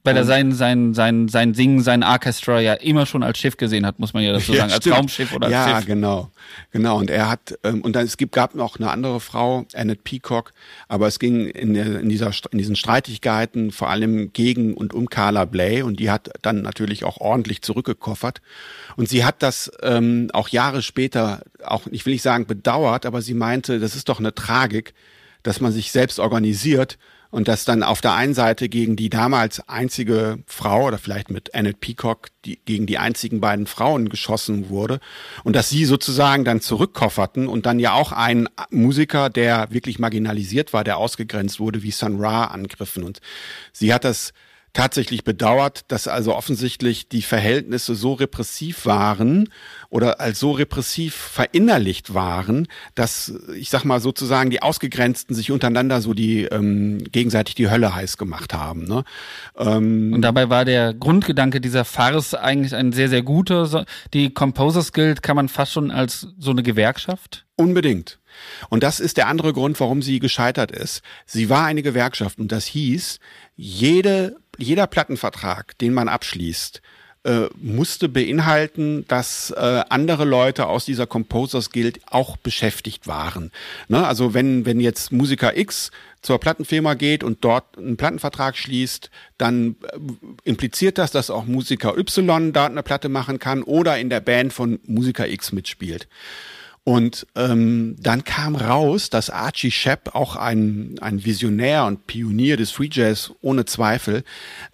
Weil er sein, sein, sein, sein Singen, sein Orchestra ja immer schon als Schiff gesehen hat, muss man ja dazu Ja, sagen, als stimmt. Raumschiff oder als ja, Schiff. genau, genau. Und er hat ähm, und dann es gibt gab noch eine andere Frau, Annette Peacock, aber es ging in, der, in dieser in diesen Streitigkeiten vor allem gegen und um Carla Bley und die hat dann natürlich auch ordentlich zurückgekoffert und sie hat das ähm, auch Jahre später auch ich will nicht sagen bedauert, aber sie meinte, das ist doch eine Tragik, dass man sich selbst organisiert und dass dann auf der einen Seite gegen die damals einzige Frau oder vielleicht mit Annette Peacock die, gegen die einzigen beiden Frauen geschossen wurde und dass sie sozusagen dann zurückkofferten und dann ja auch ein Musiker, der wirklich marginalisiert war, der ausgegrenzt wurde, wie Sun Ra angriffen und sie hat das tatsächlich bedauert, dass also offensichtlich die Verhältnisse so repressiv waren oder als so repressiv verinnerlicht waren, dass ich sag mal sozusagen die Ausgegrenzten sich untereinander so die ähm, gegenseitig die Hölle heiß gemacht haben. Ne? Ähm, Und dabei war der Grundgedanke dieser Farce eigentlich ein sehr, sehr guter. Die Composers Guild kann man fast schon als so eine Gewerkschaft. Unbedingt. Und das ist der andere Grund, warum sie gescheitert ist. Sie war eine Gewerkschaft und das hieß, jede, jeder Plattenvertrag, den man abschließt, äh, musste beinhalten, dass äh, andere Leute aus dieser Composers Guild auch beschäftigt waren. Ne? Also wenn, wenn jetzt Musiker X zur Plattenfirma geht und dort einen Plattenvertrag schließt, dann äh, impliziert das, dass auch Musiker Y da eine Platte machen kann oder in der Band von Musiker X mitspielt. Und ähm, dann kam raus, dass Archie Shepp, auch ein, ein Visionär und Pionier des Free Jazz ohne Zweifel,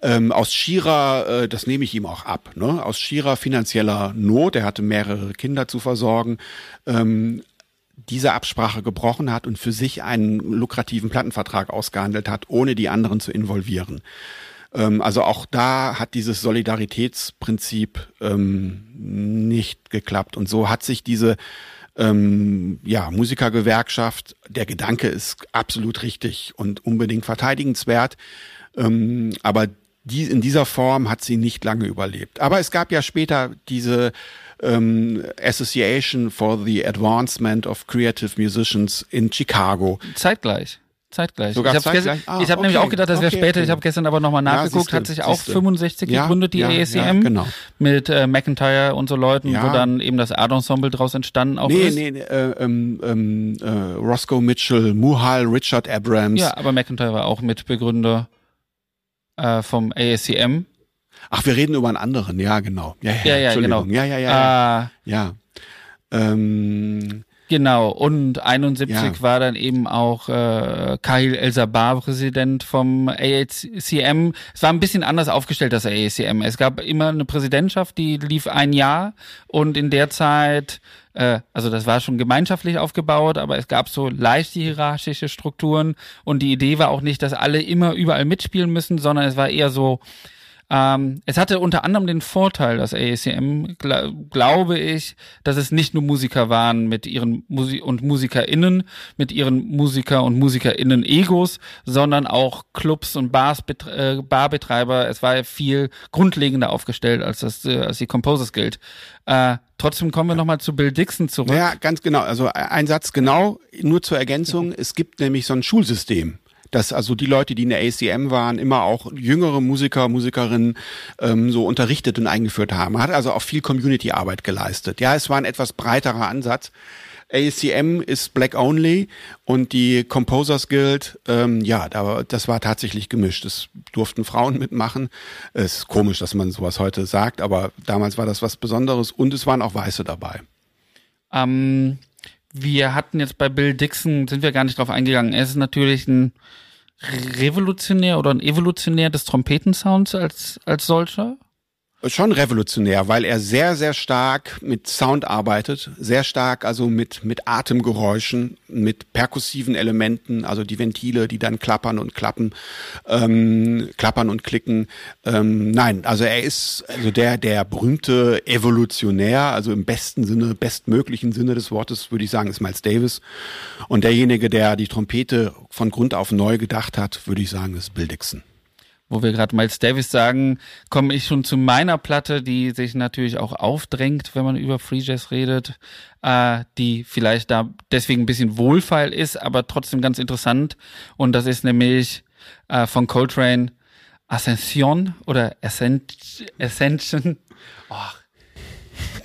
ähm, aus schierer, äh, das nehme ich ihm auch ab, ne, aus schierer finanzieller Not, er hatte mehrere Kinder zu versorgen, ähm, diese Absprache gebrochen hat und für sich einen lukrativen Plattenvertrag ausgehandelt hat, ohne die anderen zu involvieren. Ähm, also auch da hat dieses Solidaritätsprinzip ähm, nicht geklappt. Und so hat sich diese ähm, ja, Musikergewerkschaft, der Gedanke ist absolut richtig und unbedingt verteidigenswert. Ähm, aber die, in dieser Form hat sie nicht lange überlebt. Aber es gab ja später diese ähm, Association for the Advancement of Creative Musicians in Chicago. Zeitgleich. Zeitgleich. Sogar ich habe? Ah, hab nämlich okay. auch gedacht, das wäre Okay, später. okay. Ich habe gestern aber nochmal Ja, nachgeguckt, siehste, hat sich auch siehste. 65 Ja, gegründet, die ja, ja, genau. Mit äh, McIntyre und so Leuten, Ja. wo dann eben das Art Ensemble draus entstanden auch Nee, ist. nee, nee äh, ähm, ähm, äh, Roscoe Mitchell, Muhal, Richard Abrams. Ja, aber McIntyre war auch Mitbegründer äh, vom ASCM. Ach, wir reden über einen anderen, ja, genau. Ja, ja, Ja, ja, genau. Ja, ja, ja. ja. Ja. Ähm, Genau, und 71 ja. war dann eben auch äh, Kahil El-Sabah Präsident vom AACM. Es war ein bisschen anders aufgestellt, das AACM. Es gab immer eine Präsidentschaft, die lief ein Jahr und in der Zeit, äh, also das war schon gemeinschaftlich aufgebaut, aber es gab so leichte hierarchische Strukturen und die Idee war auch nicht, dass alle immer überall mitspielen müssen, sondern es war eher so, ähm, es hatte unter anderem den Vorteil, das AACM, gl glaube ich, dass es nicht nur Musiker waren mit ihren Musi und MusikerInnen, mit ihren Musiker und MusikerInnen Egos, sondern auch Clubs und Bars, äh, Barbetreiber. Es war viel grundlegender aufgestellt als das, äh, als die Composers Guild. Äh, trotzdem kommen wir nochmal zu Bill Dixon zurück. Ja, ganz genau. Also ein Satz genau, nur zur Ergänzung. Es gibt nämlich so ein Schulsystem dass also die Leute, die in der ACM waren, immer auch jüngere Musiker, Musikerinnen ähm, so unterrichtet und eingeführt haben. Man hat also auch viel Community-Arbeit geleistet. Ja, es war ein etwas breiterer Ansatz. ACM ist Black Only und die Composers Guild, ähm, ja, da, das war tatsächlich gemischt. Es durften Frauen mitmachen. Es ist komisch, dass man sowas heute sagt, aber damals war das was Besonderes und es waren auch Weiße dabei. Ähm, wir hatten jetzt bei Bill Dixon, sind wir gar nicht drauf eingegangen. Er ist natürlich ein revolutionär oder ein evolutionär des Trompetensounds als, als solcher schon revolutionär, weil er sehr, sehr stark mit Sound arbeitet, sehr stark also mit, mit Atemgeräuschen, mit perkussiven Elementen, also die Ventile, die dann klappern und klappen, ähm, klappern und klicken. Ähm, nein, also er ist also der, der berühmte Evolutionär, also im besten Sinne, bestmöglichen Sinne des Wortes, würde ich sagen, ist Miles Davis. Und derjenige, der die Trompete von Grund auf neu gedacht hat, würde ich sagen, ist Bill Dixon wo wir gerade Miles Davis sagen, komme ich schon zu meiner Platte, die sich natürlich auch aufdrängt, wenn man über Free Jazz redet, äh, die vielleicht da deswegen ein bisschen wohlfeil ist, aber trotzdem ganz interessant. Und das ist nämlich äh, von Coltrane Ascension oder Ascension. Oh,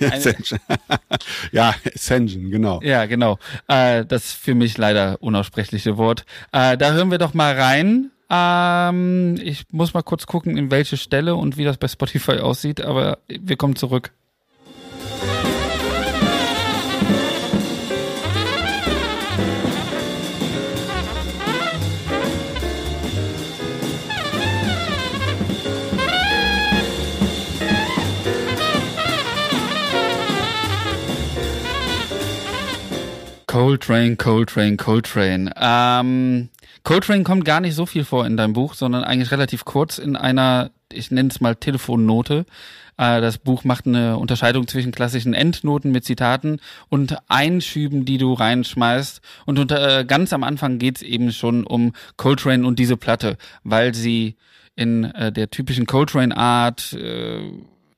Ascension. ja, Ascension, genau. Ja, genau. Äh, das für mich leider unaussprechliche Wort. Äh, da hören wir doch mal rein. Ähm, ich muss mal kurz gucken, in welche Stelle und wie das bei Spotify aussieht, aber wir kommen zurück. Coltrane, Coltrane, Coltrane. Ähm, Coltrane kommt gar nicht so viel vor in deinem Buch, sondern eigentlich relativ kurz in einer, ich nenne es mal Telefonnote. Äh, das Buch macht eine Unterscheidung zwischen klassischen Endnoten mit Zitaten und Einschüben, die du reinschmeißt. Und unter, äh, ganz am Anfang geht's eben schon um Coltrane und diese Platte, weil sie in äh, der typischen Coltrane-Art äh,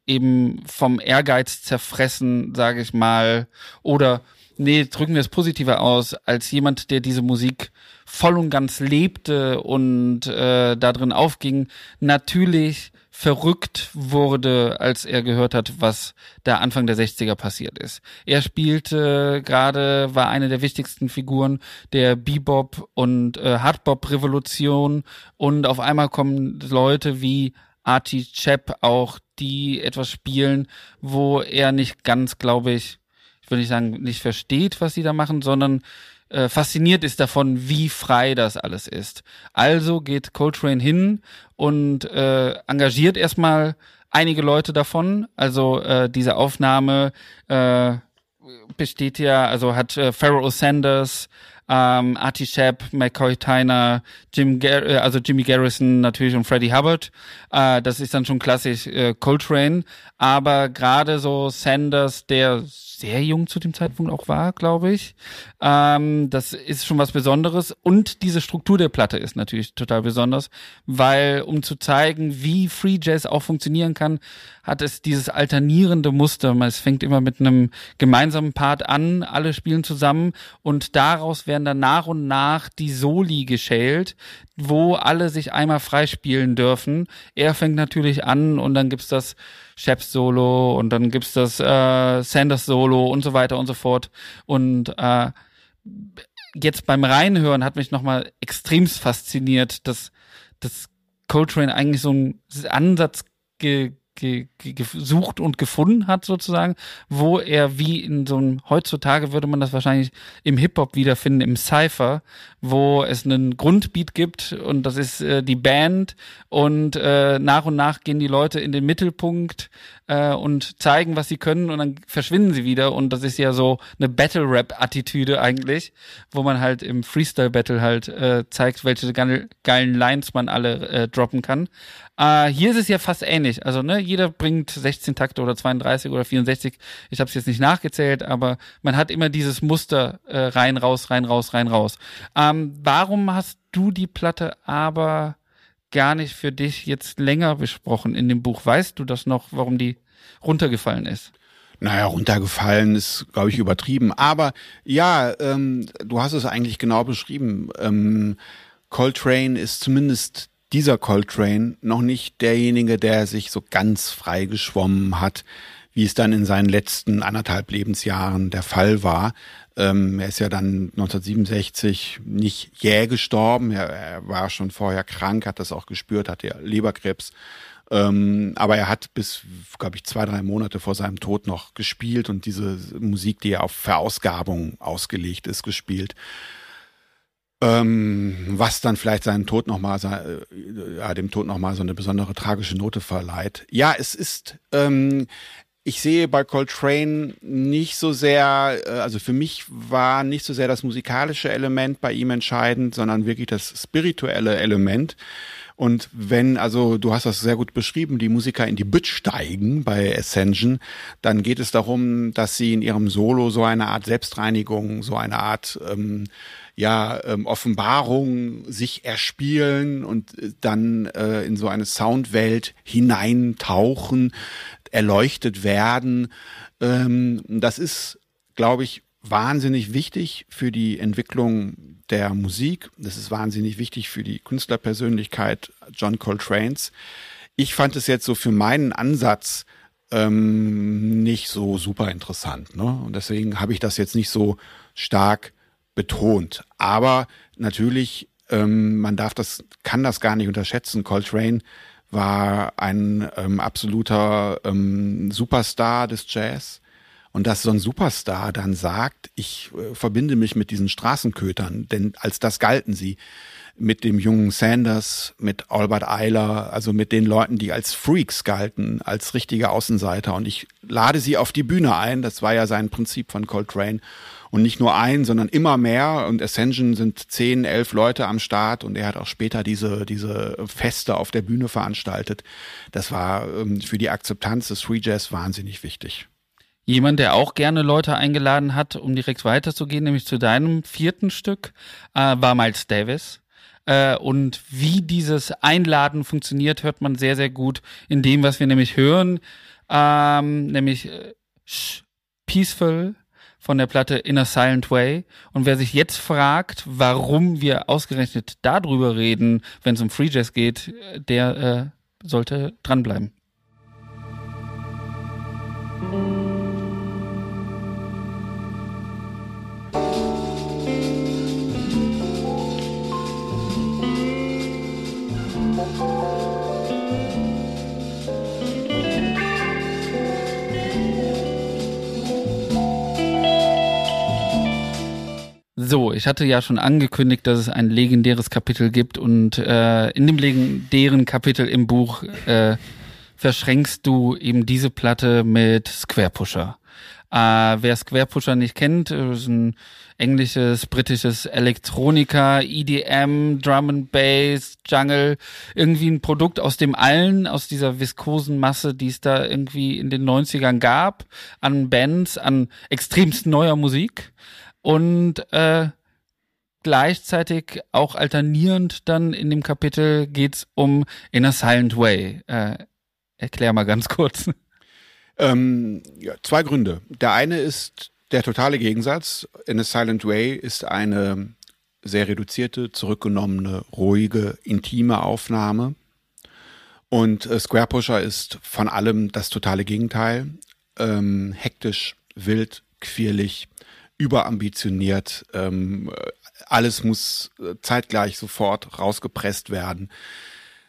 eben vom Ehrgeiz zerfressen, sage ich mal, oder nee, drücken wir es positiver aus, als jemand, der diese Musik voll und ganz lebte und äh, da drin aufging, natürlich verrückt wurde, als er gehört hat, was da Anfang der 60er passiert ist. Er spielte gerade, war eine der wichtigsten Figuren der Bebop und äh, Hardbop Revolution und auf einmal kommen Leute wie Artie Chap auch, die etwas spielen, wo er nicht ganz, glaube ich, ich will nicht sagen, nicht versteht, was sie da machen, sondern äh, fasziniert ist davon, wie frei das alles ist. Also geht Coltrane hin und äh, engagiert erstmal einige Leute davon. Also äh, diese Aufnahme äh, besteht ja, also hat äh, Pharaoh Sanders, ähm, Artie Shep, McCoy Tyner, Jim Gar äh, also Jimmy Garrison natürlich und Freddie Hubbard. Äh, das ist dann schon klassisch äh, Coltrane. Aber gerade so Sanders, der sehr jung zu dem Zeitpunkt auch war, glaube ich. Ähm, das ist schon was Besonderes. Und diese Struktur der Platte ist natürlich total besonders, weil um zu zeigen, wie Free Jazz auch funktionieren kann, hat es dieses alternierende Muster. Es fängt immer mit einem gemeinsamen Part an, alle spielen zusammen und daraus werden dann nach und nach die Soli geschält, wo alle sich einmal freispielen dürfen. Er fängt natürlich an und dann gibt's das Sheps Solo und dann gibt's das äh, Sanders Solo und so weiter und so fort. Und äh, jetzt beim Reinhören hat mich nochmal extremst fasziniert, dass, dass Coltrane eigentlich so einen Ansatz ge ge, ge, gesucht und gefunden hat sozusagen, wo er wie in so einem, heutzutage würde man das wahrscheinlich im Hip-Hop wiederfinden, im Cypher, wo es einen Grundbeat gibt und das ist äh, die Band und äh, nach und nach gehen die Leute in den Mittelpunkt äh, und zeigen, was sie können und dann verschwinden sie wieder und das ist ja so eine Battle-Rap-Attitüde eigentlich, wo man halt im Freestyle-Battle halt äh, zeigt, welche geilen Lines man alle äh, droppen kann. Äh, hier ist es ja fast ähnlich. Also, ne, jeder bringt 16 Takte oder 32 oder 64. Ich habe es jetzt nicht nachgezählt, aber man hat immer dieses Muster äh, rein, raus, rein, raus, rein, raus. Ähm, warum hast du die Platte aber gar nicht für dich jetzt länger besprochen in dem Buch? Weißt du das noch, warum die runtergefallen ist? Naja, runtergefallen ist, glaube ich, übertrieben. Aber ja, ähm, du hast es eigentlich genau beschrieben. Ähm, Coltrane ist zumindest dieser Coltrane noch nicht derjenige, der sich so ganz frei geschwommen hat, wie es dann in seinen letzten anderthalb Lebensjahren der Fall war. Ähm, er ist ja dann 1967 nicht jäh gestorben. Er, er, war schon vorher krank, hat das auch gespürt, hatte Leberkrebs. Ähm, aber er hat bis, glaube ich, zwei, drei Monate vor seinem Tod noch gespielt und diese Musik, die ja auf Verausgabung ausgelegt ist, gespielt ähm, was dann vielleicht seinen Tod noch mal, äh, ja, dem Tod noch mal so eine besondere tragische Note verleiht. Ja, es ist, ähm, ich sehe bei Coltrane nicht so sehr, äh, also für mich war nicht so sehr das musikalische Element bei ihm entscheidend, sondern wirklich das spirituelle Element. Und wenn, also du hast das sehr gut beschrieben, die Musiker in die Bütt steigen bei Ascension, dann geht es darum, dass sie in ihrem Solo so eine Art Selbstreinigung, so eine Art ähm, ja ähm, Offenbarung sich erspielen und äh, dann äh, in so eine Soundwelt hineintauchen, erleuchtet werden. Ähm, das ist, glaube ich, wahnsinnig wichtig für die Entwicklung der Musik. Das ist wahnsinnig wichtig für die Künstlerpersönlichkeit John Coltrane's. Ich fand es jetzt so für meinen Ansatz ähm, nicht so super interessant. Ne? Und deswegen habe ich das jetzt nicht so stark betont. Aber natürlich, ähm, man darf das, kann das gar nicht unterschätzen. Coltrane war ein ähm, absoluter ähm, Superstar des Jazz. Und dass so ein Superstar dann sagt, ich äh, verbinde mich mit diesen Straßenkötern, denn als das galten sie mit dem jungen Sanders, mit Albert Eiler, also mit den Leuten, die als Freaks galten, als richtige Außenseiter. Und ich lade sie auf die Bühne ein. Das war ja sein Prinzip von Coltrane. Und nicht nur ein, sondern immer mehr. Und Ascension sind zehn, elf Leute am Start und er hat auch später diese, diese Feste auf der Bühne veranstaltet. Das war ähm, für die Akzeptanz des Free Jazz wahnsinnig wichtig. Jemand, der auch gerne Leute eingeladen hat, um direkt weiterzugehen, nämlich zu deinem vierten Stück, äh, war Miles Davis. Äh, und wie dieses Einladen funktioniert, hört man sehr, sehr gut in dem, was wir nämlich hören. Ähm, nämlich äh, Peaceful, von der Platte In a Silent Way. Und wer sich jetzt fragt, warum wir ausgerechnet darüber reden, wenn es um Free Jazz geht, der äh, sollte dranbleiben. So, ich hatte ja schon angekündigt, dass es ein legendäres Kapitel gibt und äh, in dem legendären Kapitel im Buch äh, verschränkst du eben diese Platte mit Square Pusher. Äh, wer Square Pusher nicht kennt, ist ein englisches, britisches Elektronika, EDM, Drum and Bass, Jungle, irgendwie ein Produkt aus dem Allen, aus dieser viskosen Masse, die es da irgendwie in den 90ern gab, an Bands, an extremst neuer Musik und äh, gleichzeitig auch alternierend dann in dem Kapitel geht's um In a Silent Way. Äh, erklär mal ganz kurz. Ähm, ja, zwei Gründe. Der eine ist der totale Gegensatz. In a Silent Way ist eine sehr reduzierte, zurückgenommene, ruhige, intime Aufnahme. Und äh, Square Pusher ist von allem das totale Gegenteil. Ähm, hektisch, wild, quirlig, überambitioniert. Ähm, alles muss äh, zeitgleich sofort rausgepresst werden.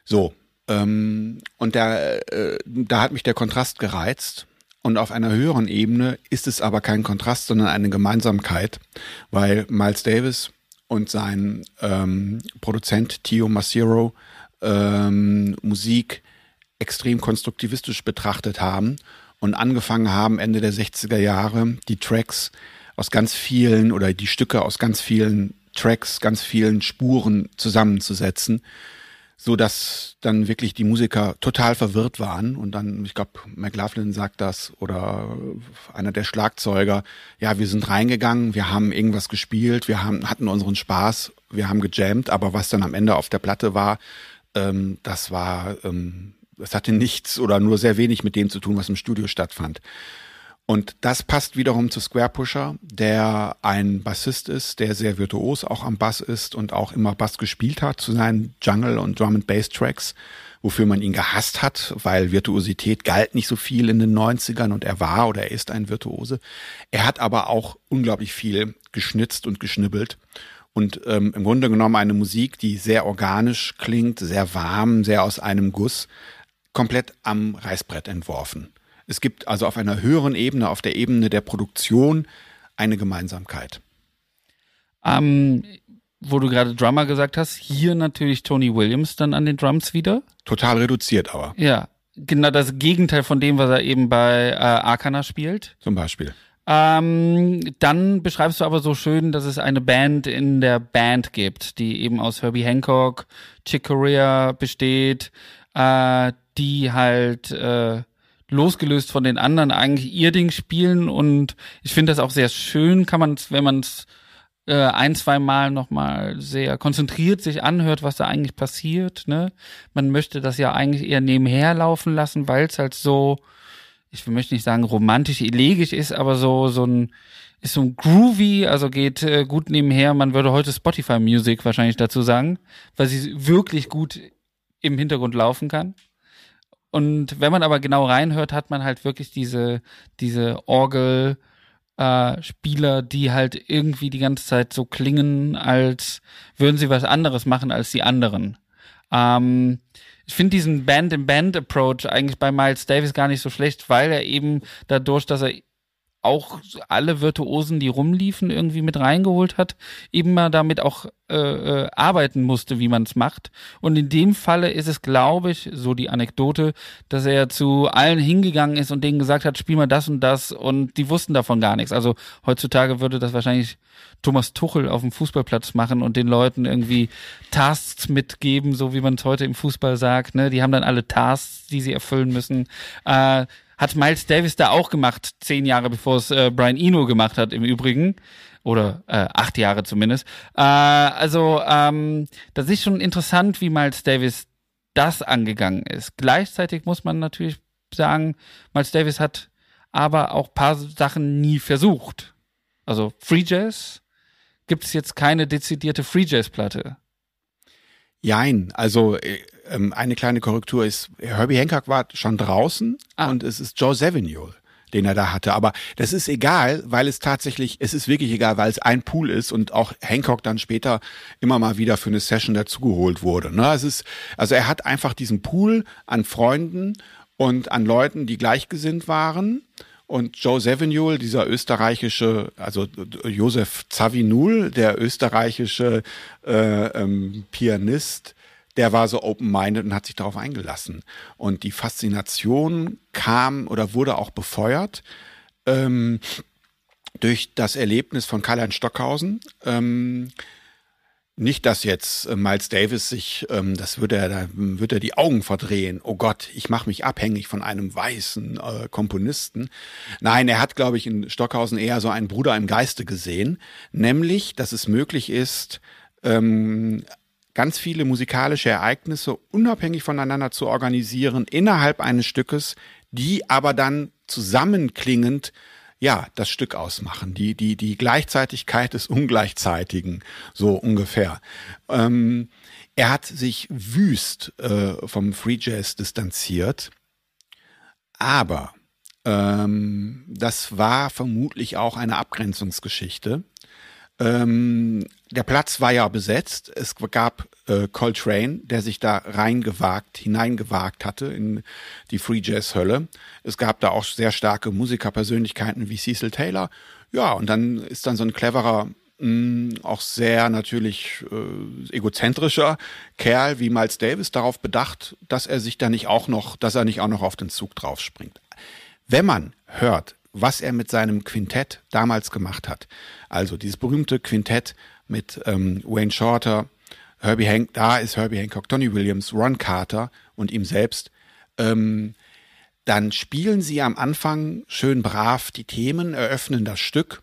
So, Ähm, und der, äh, da hat mich der Kontrast gereizt. Und auf einer höheren Ebene ist es aber kein Kontrast, sondern eine Gemeinsamkeit, weil Miles Davis und sein ähm, Produzent Tio Masiro ähm, Musik extrem konstruktivistisch betrachtet haben und angefangen haben, Ende der 60er Jahre die Tracks aus ganz vielen oder die Stücke aus ganz vielen Tracks, ganz vielen Spuren zusammenzusetzen so dass dann wirklich die Musiker total verwirrt waren und dann, ich glaube, McLaughlin sagt das oder einer der Schlagzeuger, ja, wir sind reingegangen, wir haben irgendwas gespielt, wir haben, hatten unseren Spaß, wir haben gejammt, aber was dann am Ende auf der Platte war, ähm, das war, ähm, das hatte nichts oder nur sehr wenig mit dem zu tun, was im Studio stattfand. Und das passt wiederum zu Square Pusher, der ein Bassist ist, der sehr virtuos auch am Bass ist und auch immer Bass gespielt hat zu seinen Jungle und Drum and Bass Tracks, wofür man ihn gehasst hat, weil Virtuosität galt nicht so viel in den 90ern und er war oder er ist ein Virtuose. Er hat aber auch unglaublich viel geschnitzt und geschnibbelt und ähm, im Grunde genommen eine Musik, die sehr organisch klingt, sehr warm, sehr aus einem Guss, komplett am Reißbrett entworfen. Es gibt also auf einer höheren Ebene, auf der Ebene der Produktion, eine Gemeinsamkeit. Ähm, wo du gerade Drummer gesagt hast, hier natürlich Tony Williams dann an den Drums wieder. Total reduziert aber. Ja, genau das Gegenteil von dem, was er eben bei äh, Arcana spielt. Zum Beispiel. Ähm, dann beschreibst du aber so schön, dass es eine Band in der Band gibt, die eben aus Herbie Hancock, Chick Corea besteht, äh, die halt äh, losgelöst von den anderen eigentlich ihr Ding spielen und ich finde das auch sehr schön, kann man wenn man es äh, ein, zwei Mal nochmal sehr konzentriert sich anhört, was da eigentlich passiert, ne? Man möchte das ja eigentlich eher nebenher laufen lassen, weil es halt so, ich möchte nicht sagen romantisch, elegisch ist, aber so, so ein, ist so ein groovy, also geht äh, gut nebenher. Man würde heute Spotify Music wahrscheinlich dazu sagen, weil sie wirklich gut im Hintergrund laufen kann. Und wenn man aber genau reinhört, hat man halt wirklich diese, diese Orgel, äh, die halt irgendwie die ganze Zeit so klingen, als würden sie was anderes machen als die anderen. Ähm, ich finde diesen Band-in-Band-Approach eigentlich bei Miles Davis gar nicht so schlecht, weil er eben dadurch, dass er auch alle Virtuosen, die rumliefen, irgendwie mit reingeholt hat, eben mal damit auch äh, äh, arbeiten musste, wie man es macht. Und in dem Falle ist es, glaube ich, so die Anekdote, dass er zu allen hingegangen ist und denen gesagt hat, spiel mal das und das und die wussten davon gar nichts. Also heutzutage würde das wahrscheinlich Thomas Tuchel auf dem Fußballplatz machen und den Leuten irgendwie Tasks mitgeben, so wie man es heute im Fußball sagt. Ne? Die haben dann alle Tasks, die sie erfüllen müssen. Äh, hat Miles Davis da auch gemacht, zehn Jahre bevor es äh, Brian Eno gemacht hat im Übrigen. Oder äh, acht Jahre zumindest. Äh, also, ähm, das ist schon interessant, wie Miles Davis das angegangen ist. Gleichzeitig muss man natürlich sagen, Miles Davis hat aber auch paar Sachen nie versucht. Also Free Jazz gibt es jetzt keine dezidierte Free Jazz Platte. Jein, also äh, ähm, eine kleine Korrektur ist, Herbie Hancock war schon draußen ah. und es ist Joe Zawinul den er da hatte. Aber das ist egal, weil es tatsächlich, es ist wirklich egal, weil es ein Pool ist und auch Hancock dann später immer mal wieder für eine Session dazugeholt wurde. Ne? Es ist, also er hat einfach diesen Pool an Freunden und an Leuten, die gleichgesinnt waren. Und Joe Zawinul, dieser österreichische, also Josef Zawinul, der österreichische äh, ähm, Pianist, der war so open-minded und hat sich darauf eingelassen. Und die Faszination kam oder wurde auch befeuert ähm, durch das Erlebnis von Karl-Heinz Stockhausen. Ähm, nicht, dass jetzt äh, Miles Davis sich, ähm, das würde er, da würde er die Augen verdrehen. Oh Gott, ich mache mich abhängig von einem weißen äh, Komponisten. Nein, er hat, glaube ich, in Stockhausen eher so einen Bruder im Geiste gesehen, nämlich, dass es möglich ist, ähm, ganz viele musikalische Ereignisse unabhängig voneinander zu organisieren innerhalb eines Stückes, die aber dann zusammenklingend ja, das Stück ausmachen, die, die, die Gleichzeitigkeit des Ungleichzeitigen, so ungefähr. Ähm, er hat sich wüst äh, vom Free Jazz distanziert, aber ähm, das war vermutlich auch eine Abgrenzungsgeschichte Ähm, der Platz war ja besetzt. Es gab äh, Coltrane, der sich da reingewagt, hineingewagt hatte in die Free Jazz Hölle. Es gab da auch sehr starke Musikerpersönlichkeiten wie Cecil Taylor. Ja, und dann ist dann so ein cleverer mh, auch sehr natürlich äh, egozentrischer Kerl wie Miles Davis darauf bedacht, dass er sich da nicht auch noch, dass er nicht auch noch auf den Zug draufspringt. Wenn man hört, was er mit seinem Quintett damals gemacht hat, also dieses berühmte Quintett mit ähm, Wayne Shorter, Herbie Hank, da ist Herbie Hancock, Tony Williams, Ron Carter und ihm selbst, ähm, dann spielen sie am Anfang schön brav die Themen, eröffnen das Stück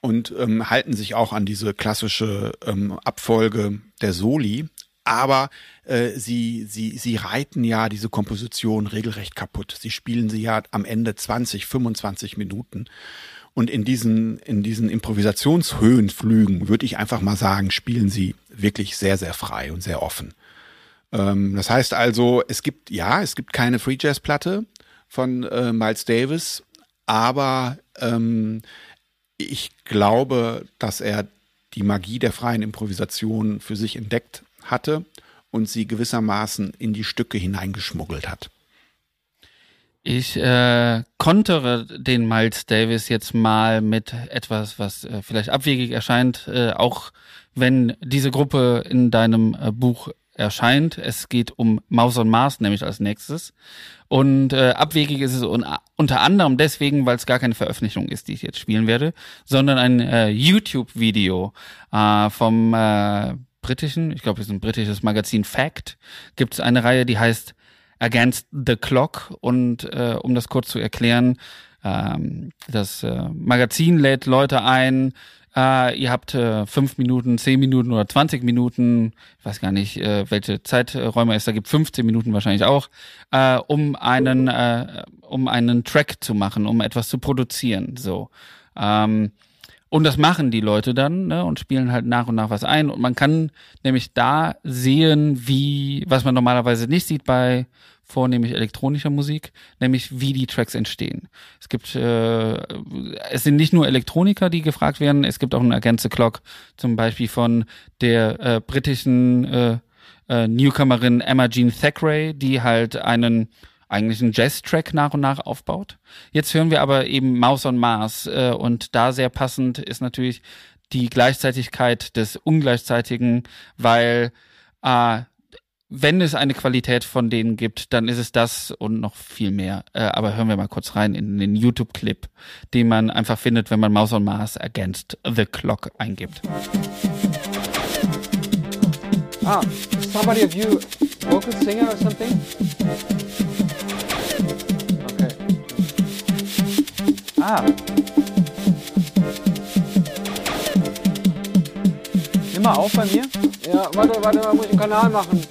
und ähm, halten sich auch an diese klassische ähm, Abfolge der Soli. Aber äh, sie, sie, sie reiten ja diese Komposition regelrecht kaputt. Sie spielen sie ja am Ende 20, 25 Minuten. Und in diesen, in diesen Improvisationshöhenflügen würde ich einfach mal sagen, spielen sie wirklich sehr, sehr frei und sehr offen. Ähm, das heißt also, es gibt, ja, es gibt keine Free Jazz Platte von äh, Miles Davis, aber ähm, ich glaube, dass er die Magie der freien Improvisation für sich entdeckt hatte und sie gewissermaßen in die Stücke hineingeschmuggelt hat. Ich äh, kontere den Miles Davis jetzt mal mit etwas, was äh, vielleicht abwegig erscheint, äh, auch wenn diese Gruppe in deinem äh, Buch erscheint. Es geht um Maus und Mars, nämlich als nächstes. Und äh, abwegig ist es un unter anderem deswegen, weil es gar keine Veröffentlichung ist, die ich jetzt spielen werde, sondern ein äh, YouTube-Video äh, vom äh, britischen, ich glaube, es ist ein britisches Magazin Fact, gibt es eine Reihe, die heißt Against the Clock. Und äh, um das kurz zu erklären, ähm, das äh, Magazin lädt Leute ein, äh, ihr habt äh, fünf Minuten, zehn Minuten oder 20 Minuten, ich weiß gar nicht, äh, welche Zeiträume es da gibt, 15 Minuten wahrscheinlich auch, äh, um einen, äh, um einen Track zu machen, um etwas zu produzieren. So. Ähm, und das machen die Leute dann ne, und spielen halt nach und nach was ein. Und man kann nämlich da sehen, wie, was man normalerweise nicht sieht bei vornehmlich elektronischer Musik, nämlich wie die Tracks entstehen. Es gibt, äh, es sind nicht nur Elektroniker, die gefragt werden, es gibt auch eine Against the Clock, zum Beispiel von der äh, britischen äh, äh, Newcomerin Emma Jean Thackeray, die halt einen eigentlich einen Jazz-Track nach und nach aufbaut. Jetzt hören wir aber eben Maus on Mars äh, und da sehr passend ist natürlich die Gleichzeitigkeit des Ungleichzeitigen, weil äh, wenn es eine Qualität von denen gibt, dann ist es das und noch viel mehr. Äh, aber hören wir mal kurz rein in den YouTube-Clip, den man einfach findet, wenn man Maus on Mars Against the Clock eingibt. Ah, somebody of you vocal singer or something? Ah. Nimm mal auf bei mir. Ja, warte, warte, mal, muss ich einen Kanal machen.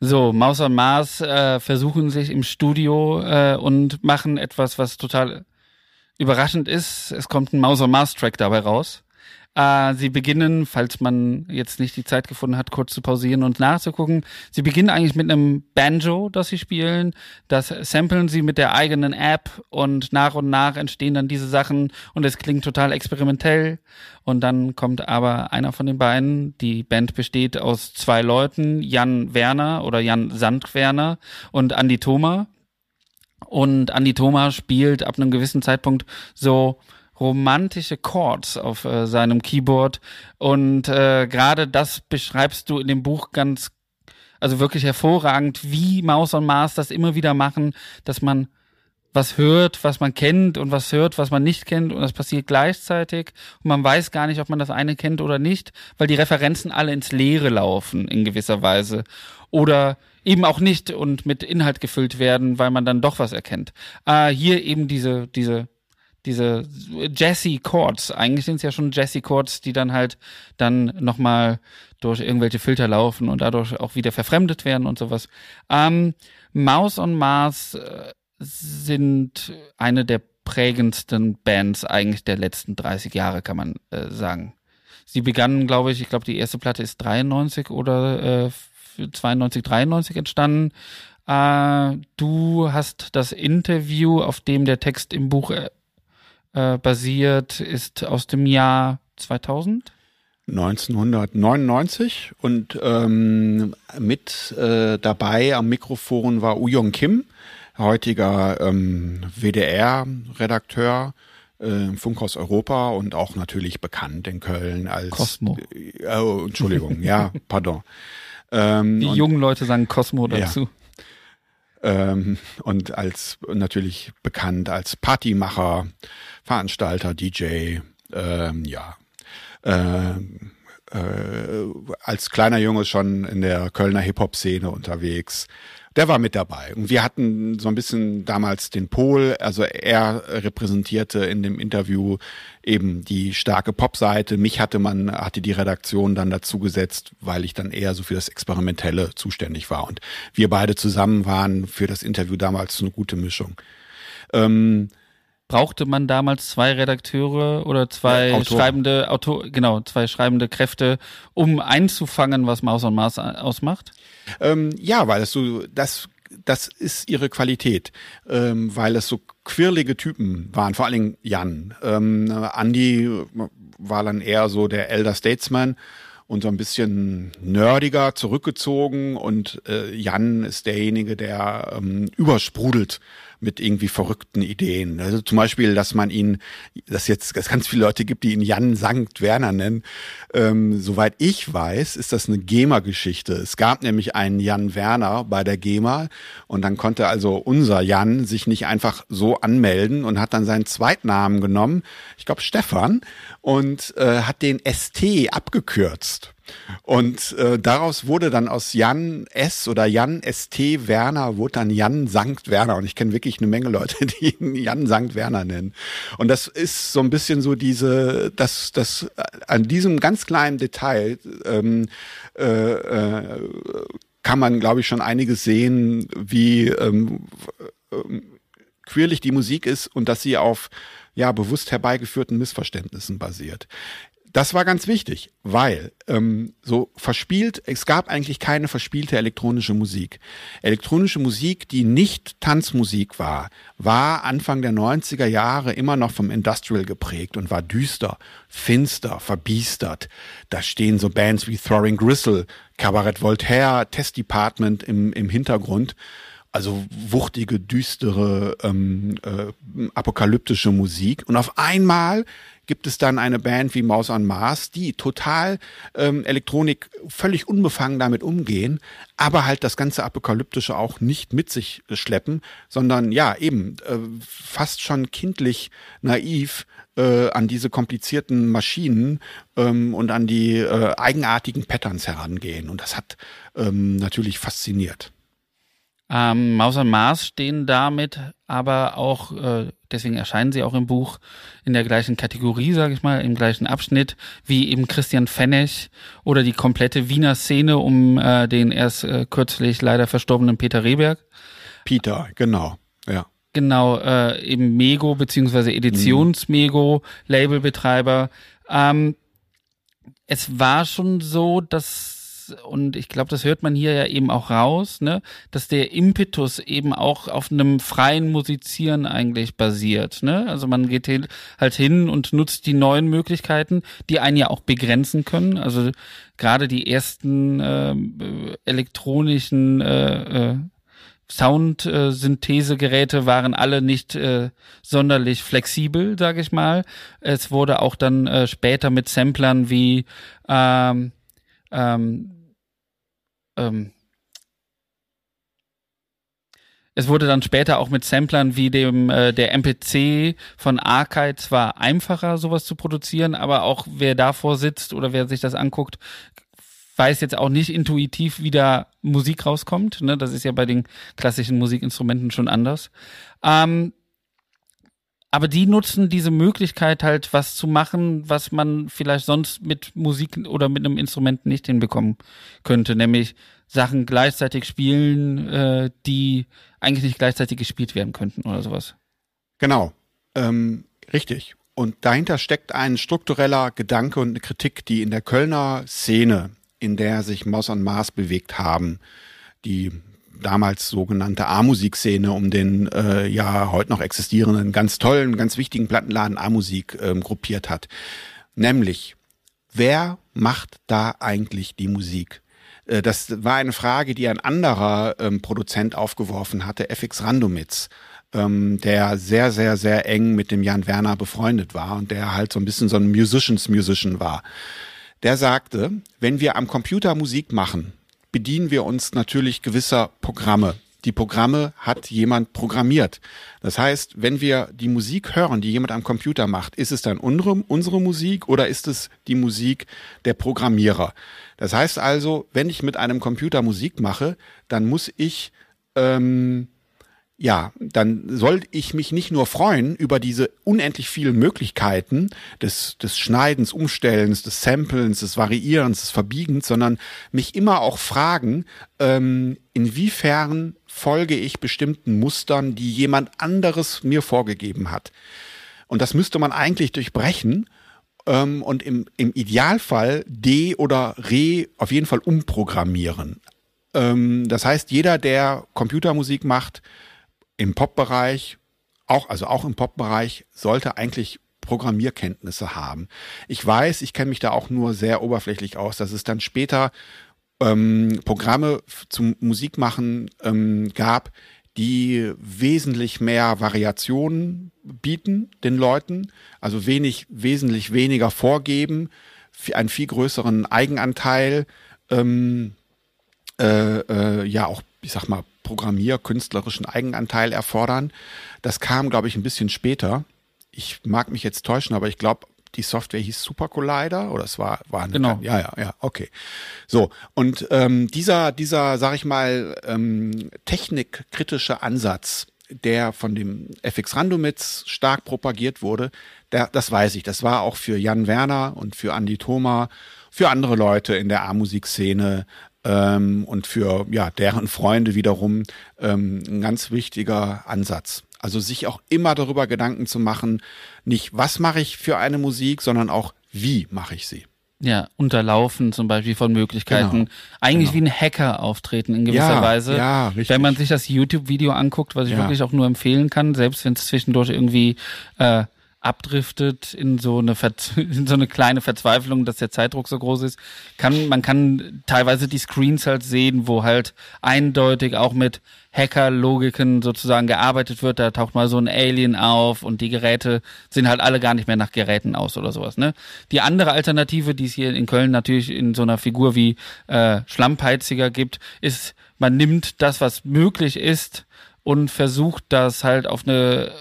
So, Maus und Mars äh, versuchen sich im Studio äh, und machen etwas, was total überraschend ist. Es kommt ein Maus und Mars Track dabei raus. Äh, sie beginnen, falls man jetzt nicht die Zeit gefunden hat, kurz zu pausieren und nachzugucken. Sie beginnen eigentlich mit einem Banjo, das sie spielen. Das samplen sie mit der eigenen App und nach und nach entstehen dann diese Sachen und es klingt total experimentell. Und dann kommt aber einer von den beiden. Die Band besteht aus zwei Leuten, Jan Werner oder Jan Sandwerner und Andy Thoma. Und Andy Thoma spielt ab einem gewissen Zeitpunkt so romantische Chords auf äh, seinem Keyboard. Und äh, gerade das beschreibst du in dem Buch ganz, also wirklich hervorragend, wie Maus und Mars das immer wieder machen, dass man was hört, was man kennt und was hört, was man nicht kennt. Und das passiert gleichzeitig. Und man weiß gar nicht, ob man das eine kennt oder nicht, weil die Referenzen alle ins Leere laufen in gewisser Weise. Oder eben auch nicht und mit Inhalt gefüllt werden, weil man dann doch was erkennt. Äh, hier eben diese diese diese Jesse Chords, eigentlich sind es ja schon Jesse Chords, die dann halt dann nochmal durch irgendwelche Filter laufen und dadurch auch wieder verfremdet werden und sowas. Ähm, Maus on Mars äh, sind eine der prägendsten Bands eigentlich der letzten 30 Jahre, kann man äh, sagen. Sie begannen, glaube ich, ich glaube, die erste Platte ist 93 oder äh, 92, 93 entstanden. Äh, du hast das Interview, auf dem der Text im Buch äh, basiert, ist aus dem Jahr 2000. 1999 und ähm, mit äh, dabei am Mikrofon war Uyong Kim, heutiger ähm, WDR-Redakteur äh, Funkhaus Europa und auch natürlich bekannt in Köln als Cosmo. Äh, oh, Entschuldigung, ja, pardon. Ähm, Die jungen Leute sagen Cosmo dazu. Ähm, und als natürlich bekannt als Partymacher, Veranstalter, DJ, ähm, ja. Ähm, äh, als kleiner Junge schon in der Kölner Hip-Hop-Szene unterwegs. Der war mit dabei. Und wir hatten so ein bisschen damals den Pol, also er repräsentierte in dem Interview eben die starke Pop-Seite. Mich hatte man, hatte die Redaktion dann dazu gesetzt, weil ich dann eher so für das Experimentelle zuständig war. Und wir beide zusammen waren für das Interview damals eine gute Mischung. Ähm, Brauchte man damals zwei Redakteure oder zwei Ja, Autoren. schreibende Auto, genau, zwei schreibende Kräfte, um einzufangen, was Maus und Mars ausmacht? Ähm, ja, weil es so, das, das ist ihre Qualität, ähm, weil es so quirlige Typen waren, vor allen Dingen Jan. Ähm, Andy war dann eher so der Elder Statesman und so ein bisschen nerdiger, zurückgezogen und äh, Jan ist derjenige, der ähm, übersprudelt mit irgendwie verrückten Ideen. Also zum Beispiel, dass man ihn, dass jetzt es ganz viele Leute gibt, die ihn Jan Sankt Werner nennen. Ähm, soweit ich weiß, ist das eine GEMA-Geschichte. Es gab nämlich einen Jan Werner bei der GEMA und dann konnte also unser Jan sich nicht einfach so anmelden und hat dann seinen Zweitnamen genommen, ich glaube Stefan, und äh, hat den ST abgekürzt. Und äh, daraus wurde dann aus Jan S oder Jan ST Werner wurde dann Jan Sankt Werner. Und ich kenne wirklich eine Menge Leute, die ihn Jan Sankt Werner nennen. Und das ist so ein bisschen so diese, das, das an diesem ganz kleinen Detail ähm, äh, äh, kann man, glaube ich, schon einiges sehen, wie ähm, ähm, quirlig die Musik ist und dass sie auf ja bewusst herbeigeführten Missverständnissen basiert. Das war ganz wichtig, weil ähm, so verspielt, es gab eigentlich keine verspielte elektronische Musik. Elektronische Musik, die nicht Tanzmusik war, war Anfang der 90er Jahre immer noch vom Industrial geprägt und war düster, finster, verbiestert. Da stehen so Bands wie Throwing Gristle, Cabaret Voltaire, Test Department im, im Hintergrund. Also wuchtige, düstere, ähm, äh, apokalyptische Musik. Und auf einmal gibt es dann eine Band wie Maus an Mars, die total ähm, Elektronik völlig unbefangen damit umgehen, aber halt das ganze Apokalyptische auch nicht mit sich schleppen, sondern ja eben äh, fast schon kindlich naiv äh, an diese komplizierten Maschinen ähm, und an die äh, eigenartigen Patterns herangehen. Und das hat ähm, natürlich fasziniert. Ähm, Maus und Mars stehen damit aber auch, äh, deswegen erscheinen sie auch im Buch in der gleichen Kategorie, sage ich mal, im gleichen Abschnitt wie eben Christian Fennech oder die komplette Wiener Szene um äh, den erst äh, kürzlich leider verstorbenen Peter Rehberg. Peter, genau, ja. Genau, äh, eben Mego beziehungsweise Editionsmego, Labelbetreiber. Ähm, es war schon so, dass und ich glaube, das hört man hier ja eben auch raus, ne, dass der Impetus eben auch auf einem freien Musizieren eigentlich basiert, ne? Also man geht halt hin und nutzt die neuen Möglichkeiten, die einen ja auch begrenzen können. Also gerade die ersten äh, elektronischen äh, äh, Soundsynthesegeräte waren alle nicht äh, sonderlich flexibel, sage ich mal. Es wurde auch dann äh, später mit Samplern wie ähm, ähm, ähm, es wurde dann später auch mit Samplern wie dem äh, der MPC von Archive zwar einfacher, sowas zu produzieren, aber auch wer davor sitzt oder wer sich das anguckt, weiß jetzt auch nicht intuitiv, wie da Musik rauskommt. Ne? Das ist ja bei den klassischen Musikinstrumenten schon anders. Ähm, aber die nutzen diese Möglichkeit halt, was zu machen, was man vielleicht sonst mit Musik oder mit einem Instrument nicht hinbekommen könnte, nämlich Sachen gleichzeitig spielen, äh, die eigentlich nicht gleichzeitig gespielt werden könnten oder sowas. Genau, ähm, richtig. Und dahinter steckt ein struktureller Gedanke und eine Kritik, die in der Kölner Szene, in der sich Maus an Mars bewegt haben, die damals sogenannte A-Musik-Szene um den äh, ja heute noch existierenden, ganz tollen, ganz wichtigen Plattenladen A-Musik ähm, gruppiert hat. Nämlich, wer macht da eigentlich die Musik? Äh, das war eine Frage, die ein anderer ähm, Produzent aufgeworfen hatte, FX Randomitz, ähm, der sehr, sehr, sehr eng mit dem Jan Werner befreundet war und der halt so ein bisschen so ein Musicians-Musician war. Der sagte, wenn wir am Computer Musik machen, bedienen wir uns natürlich gewisser Programme. Die Programme hat jemand programmiert. Das heißt, wenn wir die Musik hören, die jemand am Computer macht, ist es dann unsere, unsere Musik oder ist es die Musik der Programmierer? Das heißt also, wenn ich mit einem Computer Musik mache, dann muss ich ähm, ja, dann soll ich mich nicht nur freuen über diese unendlich vielen Möglichkeiten des, des Schneidens, Umstellens, des Samplens, des Variierens, des Verbiegens, sondern mich immer auch fragen, ähm, inwiefern folge ich bestimmten Mustern, die jemand anderes mir vorgegeben hat. Und das müsste man eigentlich durchbrechen ähm, und im, im Idealfall de- oder re auf jeden Fall umprogrammieren. Ähm, das heißt, jeder, der Computermusik macht, im Pop-Bereich, auch, also auch im Pop-Bereich, sollte eigentlich Programmierkenntnisse haben. Ich weiß, ich kenne mich da auch nur sehr oberflächlich aus, dass es dann später ähm, Programme zum Musikmachen ähm, gab, die wesentlich mehr Variationen bieten den Leuten, also wenig, wesentlich weniger vorgeben, einen viel größeren Eigenanteil, ähm, äh, äh, ja auch, ich sag mal, programmierkünstlerischen Eigenanteil erfordern. Das kam, glaube ich, ein bisschen später. Ich mag mich jetzt täuschen, aber ich glaube, die Software hieß Super Collider oder es war war eine, genau ja ja ja okay so und ähm, dieser dieser sag ich mal ähm, technikkritische Ansatz der von dem FX Randomitz stark propagiert wurde der, das weiß ich das war auch für Jan Werner und für Andy Thoma für andere Leute in der A-Musik-Szene ähm, und für ja deren Freunde wiederum ähm, ein ganz wichtiger Ansatz. Also sich auch immer darüber Gedanken zu machen, nicht was mache ich für eine Musik, sondern auch wie mache ich sie. Ja, unterlaufen zum Beispiel von Möglichkeiten. Genau. Eigentlich Genau. wie ein Hacker auftreten in gewisser Ja, Weise. ja, richtig. Wenn man sich das YouTube-Video anguckt, was ich Ja. wirklich auch nur empfehlen kann, selbst wenn es zwischendurch irgendwie äh, abdriftet in so eine Verz in so eine kleine Verzweiflung, dass der Zeitdruck so groß ist, kann man kann teilweise die Screens halt sehen, wo halt eindeutig auch mit Hacker-Logiken sozusagen gearbeitet wird. Da taucht mal so ein Alien auf und die Geräte sehen halt alle gar nicht mehr nach Geräten aus oder sowas. Ne? Die andere Alternative, die es hier in Köln natürlich in so einer Figur wie äh, Schlammpeiziger gibt, ist, man nimmt das, was möglich ist und versucht das halt auf eine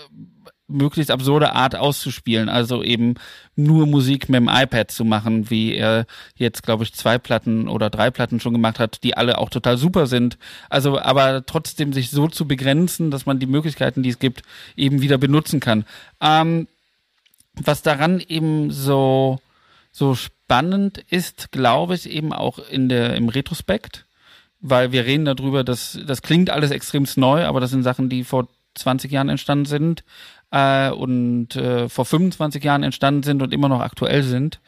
möglichst absurde Art auszuspielen. Also eben nur Musik mit dem iPad zu machen, wie er jetzt, glaube ich, zwei Platten oder drei Platten schon gemacht hat, die alle auch total super sind. Also aber trotzdem sich so zu begrenzen, dass man die Möglichkeiten, die es gibt, eben wieder benutzen kann. Ähm, was daran eben so so spannend ist, glaube ich, eben auch in der im Retrospekt, weil wir reden darüber, dass das klingt alles extremst neu, aber das sind Sachen, die vor 20 Jahren entstanden sind äh, und äh, vor 25 Jahren entstanden sind und immer noch aktuell sind.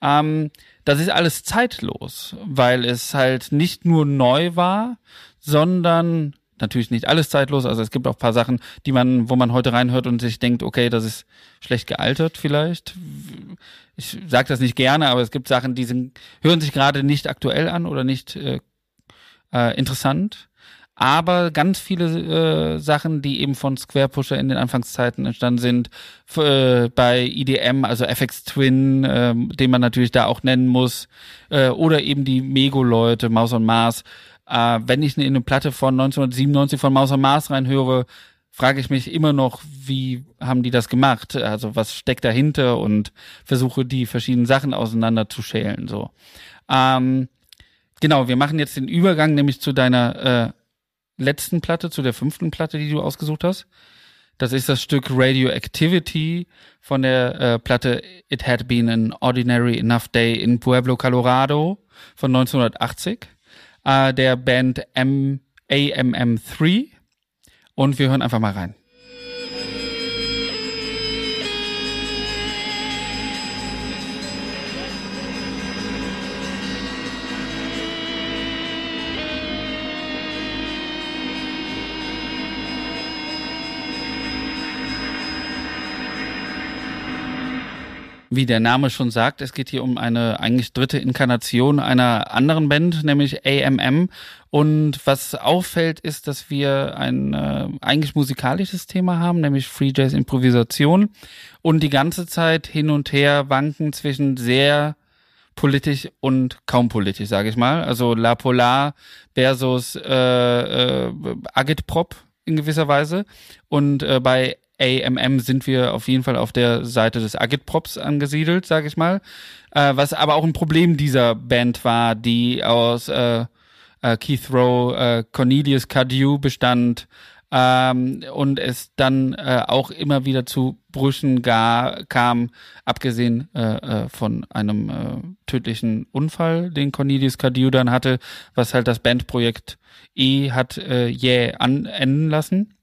Ähm, das ist alles zeitlos, weil es halt nicht nur neu war, sondern natürlich nicht alles zeitlos. Also es gibt auch paar Sachen, die man, wo man heute reinhört und sich denkt, okay, das ist schlecht gealtert vielleicht. Ich sage das nicht gerne, aber es gibt Sachen, die sind, hören sich gerade nicht aktuell an oder nicht äh, äh, interessant. Aber ganz viele äh, Sachen, die eben von Square Pusher in den Anfangszeiten entstanden sind, äh, bei IDM, also FX Twin, äh, den man natürlich da auch nennen muss, äh, oder eben die Mego-Leute, Maus und Mars. Äh, wenn ich in eine Platte von 1997 von Maus und Mars reinhöre, frage ich mich immer noch, wie haben die das gemacht? Also was steckt dahinter und versuche die verschiedenen Sachen auseinander zu schälen. So. Ähm, genau, wir machen jetzt den Übergang nämlich zu deiner äh, letzten Platte, zu der fünften Platte, die du ausgesucht hast. Das ist das Stück Radioactivity von der äh, Platte It Had Been an Ordinary Enough Day in Pueblo, Colorado von 1980, äh, der Band M AMM3. Und wir hören einfach mal rein. Wie der Name schon sagt, es geht hier um eine eigentlich dritte Inkarnation einer anderen Band, nämlich AMM. Und was auffällt, ist, dass wir ein äh, eigentlich musikalisches Thema haben, nämlich Free Jazz Improvisation. Und die ganze Zeit hin und her wanken zwischen sehr politisch und kaum politisch, sage ich mal. Also La Polar versus äh, äh, Agitprop in gewisser Weise. Und äh, bei AMM sind wir auf jeden Fall auf der Seite des Agitprops angesiedelt, sage ich mal. Äh, was aber auch ein Problem dieser Band war, die aus äh, äh, Keith Rowe, äh, Cornelius Cardew bestand ähm, und es dann äh, auch immer wieder zu Brüchen gar, kam, abgesehen äh, von einem tödlichen Unfall, den Cornelius Cardew dann hatte, was halt das Bandprojekt E hat äh, jäh yeah enden lassen.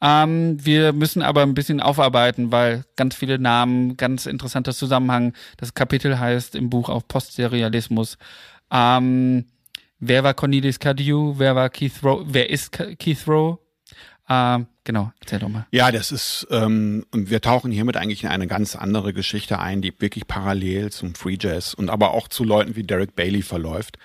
Ähm, wir müssen aber ein bisschen aufarbeiten, weil ganz viele Namen, ganz interessanter Zusammenhang. Das Kapitel heißt im Buch auch Postserialismus. Ähm, wer war Cornelius Cardew? Wer war Keith Rowe? Wer ist Keith Rowe? Ähm, genau, erzähl doch mal. Ja, das ist, ähm, wir tauchen hiermit eigentlich in eine ganz andere Geschichte ein, die wirklich parallel zum Free Jazz und aber auch zu Leuten wie Derek Bailey verläuft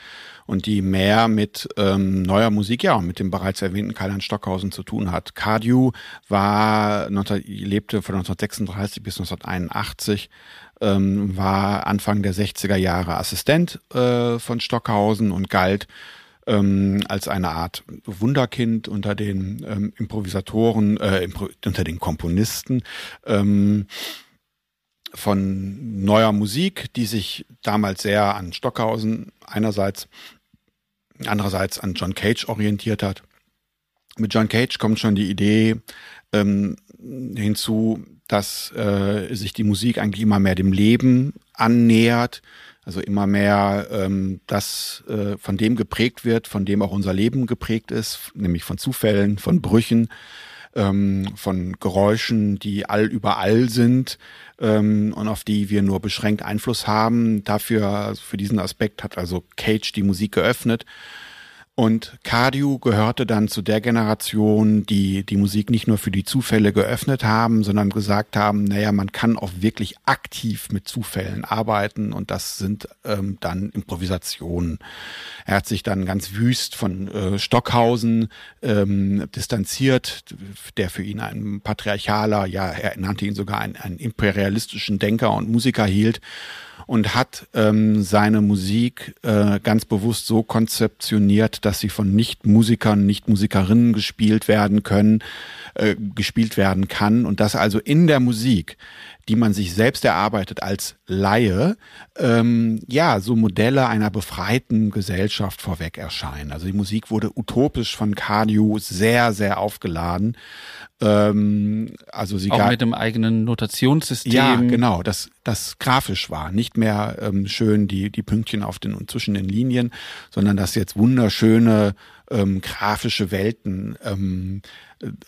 und die mehr mit ähm, neuer Musik, ja, mit dem bereits erwähnten Karl-Heinz Stockhausen zu tun hat. Cardew war, lebte von 1936 bis 1981, ähm, war Anfang der 60er Jahre Assistent äh, von Stockhausen und galt ähm, als eine Art Wunderkind unter den ähm, Improvisatoren, äh, unter den Komponisten. Ähm, von neuer Musik, die sich damals sehr an Stockhausen einerseits, andererseits an John Cage orientiert hat. Mit John Cage kommt schon die Idee ähm, hinzu, dass äh, sich die Musik eigentlich immer mehr dem Leben annähert, also immer mehr ähm, das äh, von dem geprägt wird, von dem auch unser Leben geprägt ist, nämlich von Zufällen, von Brüchen, ähm, von Geräuschen, die all überall sind ähm, und auf die wir nur beschränkt Einfluss haben. Dafür, also für diesen Aspekt hat also Cage die Musik geöffnet. Und Cardio gehörte dann zu der Generation, die die Musik nicht nur für die Zufälle geöffnet haben, sondern gesagt haben, naja, man kann auch wirklich aktiv mit Zufällen arbeiten und das sind ähm, dann Improvisationen. Er hat sich dann ganz wüst von äh, Stockhausen ähm, distanziert, der für ihn ein patriarchaler, ja, er nannte ihn sogar einen, einen imperialistischen Denker und Musiker hielt und hat ähm, seine Musik äh, ganz bewusst so konzeptioniert, dass sie von Nicht-Musikern, Nicht-Musikerinnen gespielt werden können, äh, gespielt werden kann. Und dass also in der Musik die man sich selbst erarbeitet als Laie, ähm, ja, so Modelle einer befreiten Gesellschaft vorweg erscheinen. Also die Musik wurde utopisch von Cardio sehr, sehr aufgeladen. Ähm, also sie auch mit dem eigenen Notationssystem. Ja, genau, das, das grafisch war. Nicht mehr ähm, schön die, die Pünktchen auf den und zwischen den Linien, sondern dass jetzt wunderschöne ähm, grafische Welten ähm,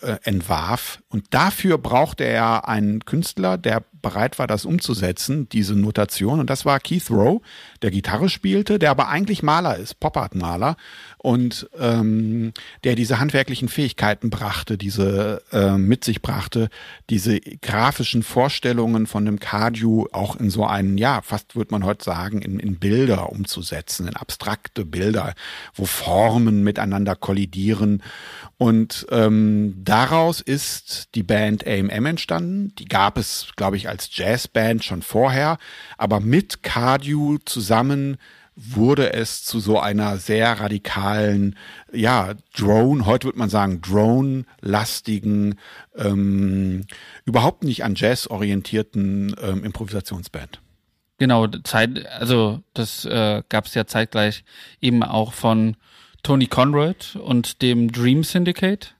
äh, entwarf. Und dafür brauchte er einen Künstler, der bereit war, das umzusetzen, diese Notation. Und das war Keith Rowe, der Gitarre spielte, der aber eigentlich Maler ist, Pop-Art-Maler und ähm, der diese handwerklichen Fähigkeiten brachte, diese äh, mit sich brachte, diese grafischen Vorstellungen von dem Cardio auch in so einen, ja, fast würde man heute sagen, in, in Bilder umzusetzen, in abstrakte Bilder, wo Formen miteinander kollidieren. Und ähm, daraus ist die Band AMM entstanden. Die gab es, glaube ich, als Jazzband schon vorher, aber mit Cardio zusammen wurde es zu so einer sehr radikalen, ja, Drone, heute würde man sagen, Drone-lastigen, ähm, überhaupt nicht an Jazz orientierten ähm, Improvisationsband. Genau, Zeit, also das äh, gab es ja zeitgleich eben auch von Tony Conrad und dem Dream Syndicate.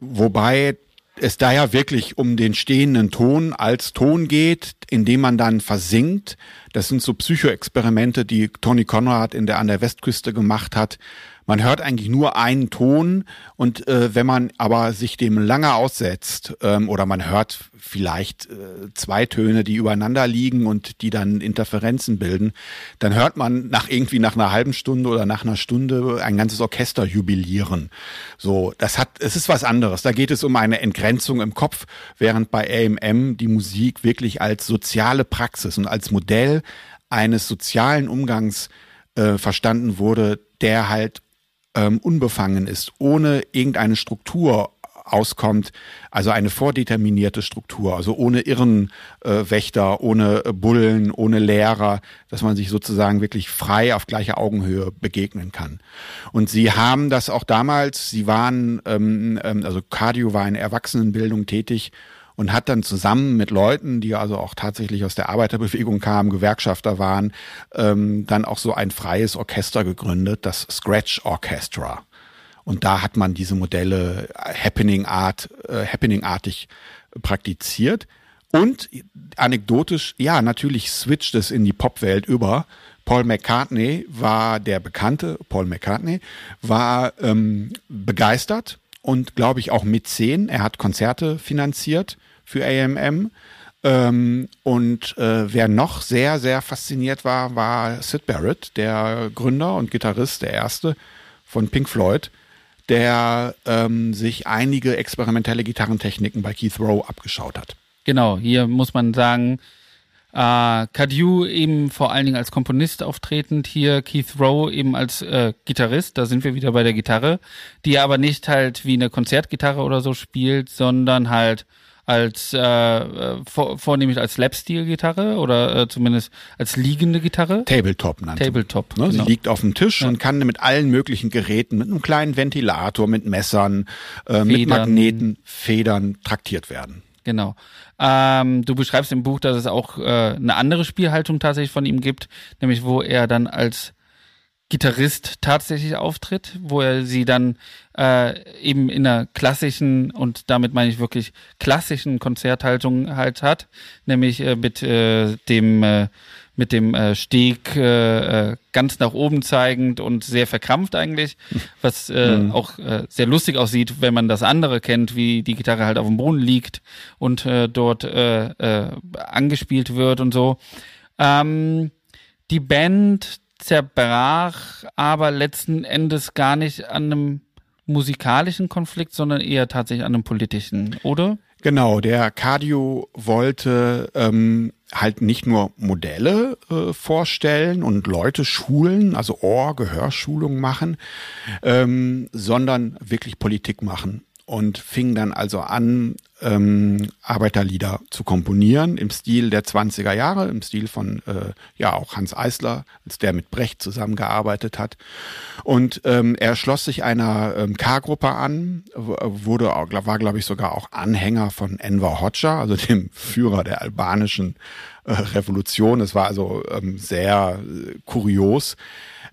Wobei es da ja wirklich um den stehenden Ton als Ton geht, in dem man dann versinkt. Das sind so Psychoexperimente, die Tony Conrad in der, an der Westküste gemacht hat, Man hört eigentlich nur einen Ton und äh, wenn man aber sich dem lange aussetzt ähm, oder man hört vielleicht äh, zwei Töne, die übereinander liegen und die dann Interferenzen bilden, dann hört man nach irgendwie nach einer halben Stunde oder nach einer Stunde ein ganzes Orchester jubilieren. So, das hat, es ist was anderes. Da geht es um eine Entgrenzung im Kopf, während bei AMM die Musik wirklich als soziale Praxis und als Modell eines sozialen Umgangs äh, verstanden wurde, der halt ähm, unbefangen ist, ohne irgendeine Struktur auskommt, also eine vordeterminierte Struktur, also ohne Irrenwächter, äh, ohne Bullen, ohne Lehrer, dass man sich sozusagen wirklich frei auf gleicher Augenhöhe begegnen kann. Und sie haben das auch damals, sie waren, ähm, ähm, also Cardio war in Erwachsenenbildung tätig und hat dann zusammen mit Leuten, die also auch tatsächlich aus der Arbeiterbewegung kamen, Gewerkschafter waren, ähm, dann auch so ein freies Orchester gegründet, das Scratch Orchestra. Und da hat man diese Modelle Happening Art, äh, Happening-artig praktiziert. Und anekdotisch, ja, natürlich switcht es in die Popwelt über. Paul McCartney war der Bekannte, Paul McCartney, war ähm, begeistert und glaube ich auch Mäzen. Er hat Konzerte finanziert für AMM. Ähm, und äh, wer noch sehr, sehr fasziniert war, war Sid Barrett, der Gründer und Gitarrist, der erste von Pink Floyd, der ähm, sich einige experimentelle Gitarrentechniken bei Keith Rowe abgeschaut hat. Genau, hier muss man sagen, äh, Cadieu eben vor allen Dingen als Komponist auftretend, hier Keith Rowe eben als äh, Gitarrist, da sind wir wieder bei der Gitarre, die aber nicht halt wie eine Konzertgitarre oder so spielt, sondern halt als äh, vor, vornehmlich als Lap-Steel-Gitarre oder äh, zumindest als liegende Gitarre. Tabletop nannte Tabletop. Ne? Genau. Sie liegt auf dem Tisch ja. und kann mit allen möglichen Geräten, mit einem kleinen Ventilator, mit Messern, äh, mit Magneten, Federn traktiert werden. Genau. Ähm, du beschreibst im Buch, dass es auch äh, eine andere Spielhaltung tatsächlich von ihm gibt, nämlich wo er dann als Gitarrist tatsächlich auftritt, wo er sie dann äh, eben in einer klassischen und damit meine ich wirklich klassischen Konzerthaltung halt hat, nämlich äh, mit äh, dem äh, mit dem äh, Steg äh, äh ganz nach oben zeigend und sehr verkrampft eigentlich, was äh, mhm. auch äh, sehr lustig aussieht, wenn man das andere kennt, wie die Gitarre halt auf dem Boden liegt und äh, dort äh, äh, angespielt wird und so. Ähm, die Band zerbrach aber letzten Endes gar nicht an einem musikalischen Konflikt, sondern eher tatsächlich an einem politischen, oder? Genau, der Cardio wollte ähm, halt nicht nur Modelle äh, vorstellen und Leute schulen, also Ohr, Gehörschulung machen, ähm, sondern wirklich Politik machen und fing dann also an, ähm, Arbeiterlieder zu komponieren im Stil der 20er Jahre, im Stil von äh, ja auch Hans Eisler, als der mit Brecht zusammengearbeitet hat. Und ähm, er schloss sich einer ähm, K-Gruppe an, wurde war glaube ich sogar auch Anhänger von Enver Hoxha, also dem Führer der albanischen äh, Revolution. Es war also ähm, sehr äh, kurios.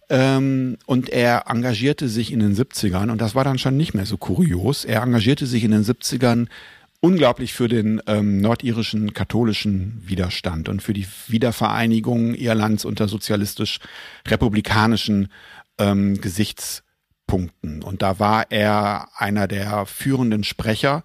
Ähm, und er engagierte sich in den 70ern, und das war dann schon nicht mehr so kurios, er engagierte sich in den 70ern unglaublich für den ähm, nordirischen katholischen Widerstand und für die Wiedervereinigung Irlands unter sozialistisch-republikanischen ähm, Gesichtspunkten. Und da war er einer der führenden Sprecher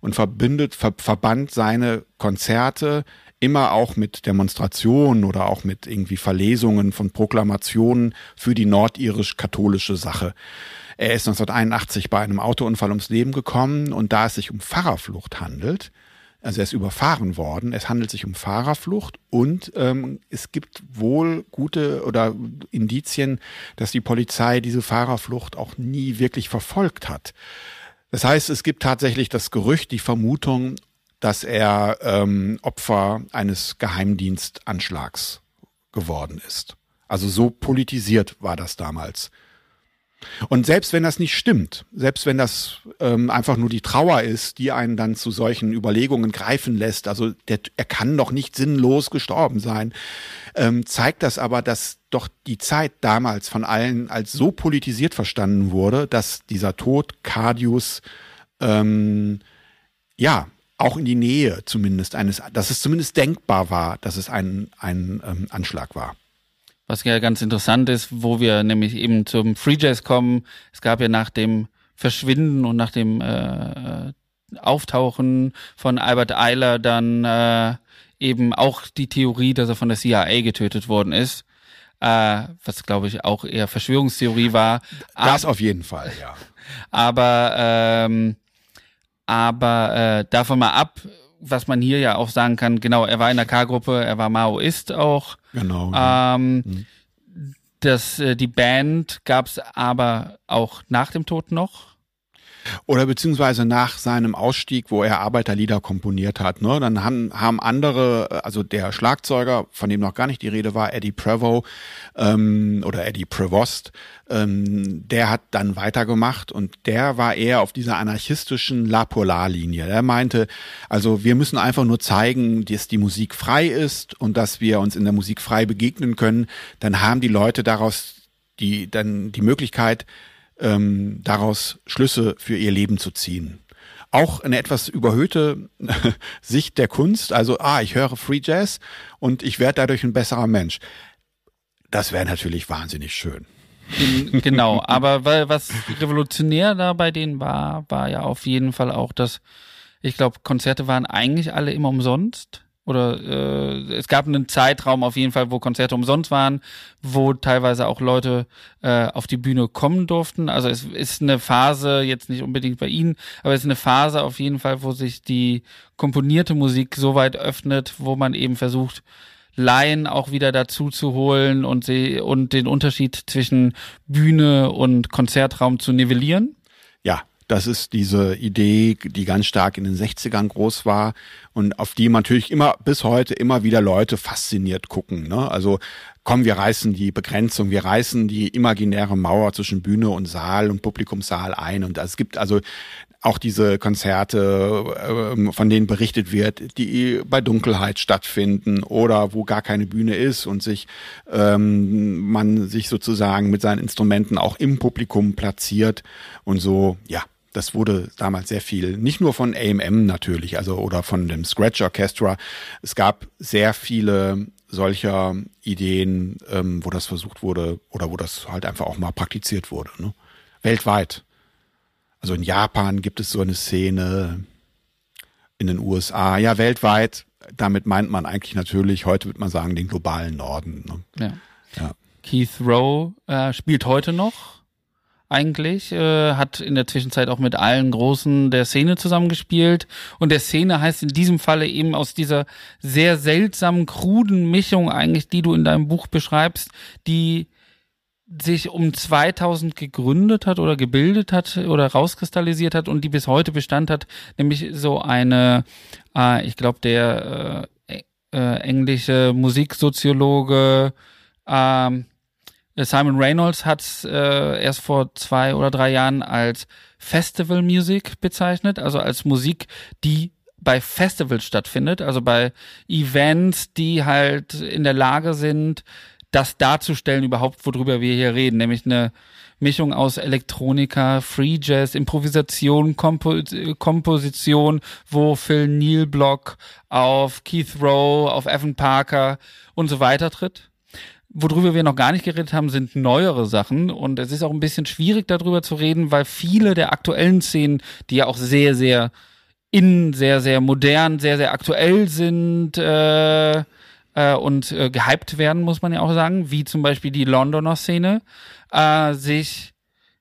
und verbindet, ver verband seine Konzerte immer auch mit Demonstrationen oder auch mit irgendwie Verlesungen von Proklamationen für die nordirisch-katholische Sache. Er ist 1981 bei einem Autounfall ums Leben gekommen und da es sich um Fahrerflucht handelt, also er ist überfahren worden. Es handelt sich um Fahrerflucht und ähm, es gibt wohl gute oder Indizien, dass die Polizei diese Fahrerflucht auch nie wirklich verfolgt hat. Das heißt, es gibt tatsächlich das Gerücht, die Vermutung, dass er ähm, Opfer eines Geheimdienstanschlags geworden ist. Also so politisiert war das damals. Und selbst wenn das nicht stimmt, selbst wenn das ähm, einfach nur die Trauer ist, die einen dann zu solchen Überlegungen greifen lässt, also der, er kann doch nicht sinnlos gestorben sein, ähm, zeigt das aber, dass doch die Zeit damals von allen als so politisiert verstanden wurde, dass dieser Tod Cardius ähm, ja auch in die Nähe zumindest eines, dass es zumindest denkbar war, dass es ein, ein ähm, Anschlag war. Was ja ganz interessant ist, wo wir nämlich eben zum Free Jazz kommen. Es gab ja nach dem Verschwinden und nach dem äh, Auftauchen von Albert Eiler dann äh, eben auch die Theorie, dass er von der CIA getötet worden ist. Äh, was glaube ich auch eher Verschwörungstheorie war. Das auf jeden Fall, ja. Aber ähm, aber äh, davon mal ab, was man hier ja auch sagen kann, genau, er war in der K-Gruppe, er war Maoist auch. Genau. Ähm, mhm. das, äh, die Band gab es aber auch nach dem Tod noch. Oder beziehungsweise nach seinem Ausstieg, wo er Arbeiterlieder komponiert hat. Ne? Dann haben, haben andere, also der Schlagzeuger, von dem noch gar nicht die Rede war, Eddie Prevost ähm, oder Eddie Prevost, ähm, der hat dann weitergemacht und der war eher auf dieser anarchistischen La Polar-Linie. Er meinte, also wir müssen einfach nur zeigen, dass die Musik frei ist und dass wir uns in der Musik frei begegnen können. Dann haben die Leute daraus die dann die Möglichkeit, ähm, daraus Schlüsse für ihr Leben zu ziehen. Auch eine etwas überhöhte Sicht der Kunst, also, ah, ich höre Free Jazz und ich werde dadurch ein besserer Mensch. Das wäre natürlich wahnsinnig schön. Genau, aber weil was revolutionär da bei denen war, war ja auf jeden Fall auch, dass ich glaube, Konzerte waren eigentlich alle immer umsonst oder äh, es gab einen Zeitraum auf jeden Fall, wo Konzerte umsonst waren, wo teilweise auch Leute äh, auf die Bühne kommen durften. Also es ist eine Phase, jetzt nicht unbedingt bei Ihnen, aber es ist eine Phase auf jeden Fall, wo sich die komponierte Musik so weit öffnet, wo man eben versucht, Laien auch wieder dazu zu holen und sie und den Unterschied zwischen Bühne und Konzertraum zu nivellieren. Ja, das ist diese Idee, die ganz stark in den 60ern groß war und auf die natürlich immer bis heute immer wieder Leute fasziniert gucken. Ne? Also komm, wir reißen die Begrenzung, wir reißen die imaginäre Mauer zwischen Bühne und Saal und Publikumssaal ein. Und es gibt also auch diese Konzerte, ähm, von denen berichtet wird, die bei Dunkelheit stattfinden oder wo gar keine Bühne ist und sich ähm, man sich sozusagen mit seinen Instrumenten auch im Publikum platziert und so, ja, das wurde damals sehr viel, nicht nur von AMM natürlich, also oder von dem Scratch Orchestra. Es gab sehr viele solcher Ideen, ähm, wo das versucht wurde oder wo das halt einfach auch mal praktiziert wurde. Ne? Weltweit. Also in Japan gibt es so eine Szene, in den USA, ja weltweit. Damit meint man eigentlich natürlich, heute würde man sagen, den globalen Norden. Ne? Ja. ja. Keith Rowe äh, spielt heute noch eigentlich, äh, hat in der Zwischenzeit auch mit allen Großen der Szene zusammengespielt. Und der Szene heißt in diesem Falle eben aus dieser sehr seltsamen, kruden Mischung eigentlich, die du in deinem Buch beschreibst, die sich um 2000 gegründet hat oder gebildet hat oder rauskristallisiert hat und die bis heute Bestand hat, nämlich so eine, äh, ich glaube, der äh, äh, englische Musiksoziologe, äh, Simon Reynolds hat es äh, erst vor zwei oder drei Jahren als Festival Music bezeichnet, also als Musik, die bei Festivals stattfindet, also bei Events, die halt in der Lage sind, das darzustellen überhaupt, worüber wir hier reden, nämlich eine Mischung aus Elektronika, Free Jazz, Improvisation, Kompo Komposition, wo Phil Neil Block auf Keith Rowe, auf Evan Parker und so weiter tritt. Worüber wir noch gar nicht geredet haben, sind neuere Sachen. Und es ist auch ein bisschen schwierig darüber zu reden, weil viele der aktuellen Szenen, die ja auch sehr, sehr in, sehr, sehr modern, sehr, sehr aktuell sind äh, äh, und äh, gehypt werden, muss man ja auch sagen, wie zum Beispiel die Londoner Szene, äh, sich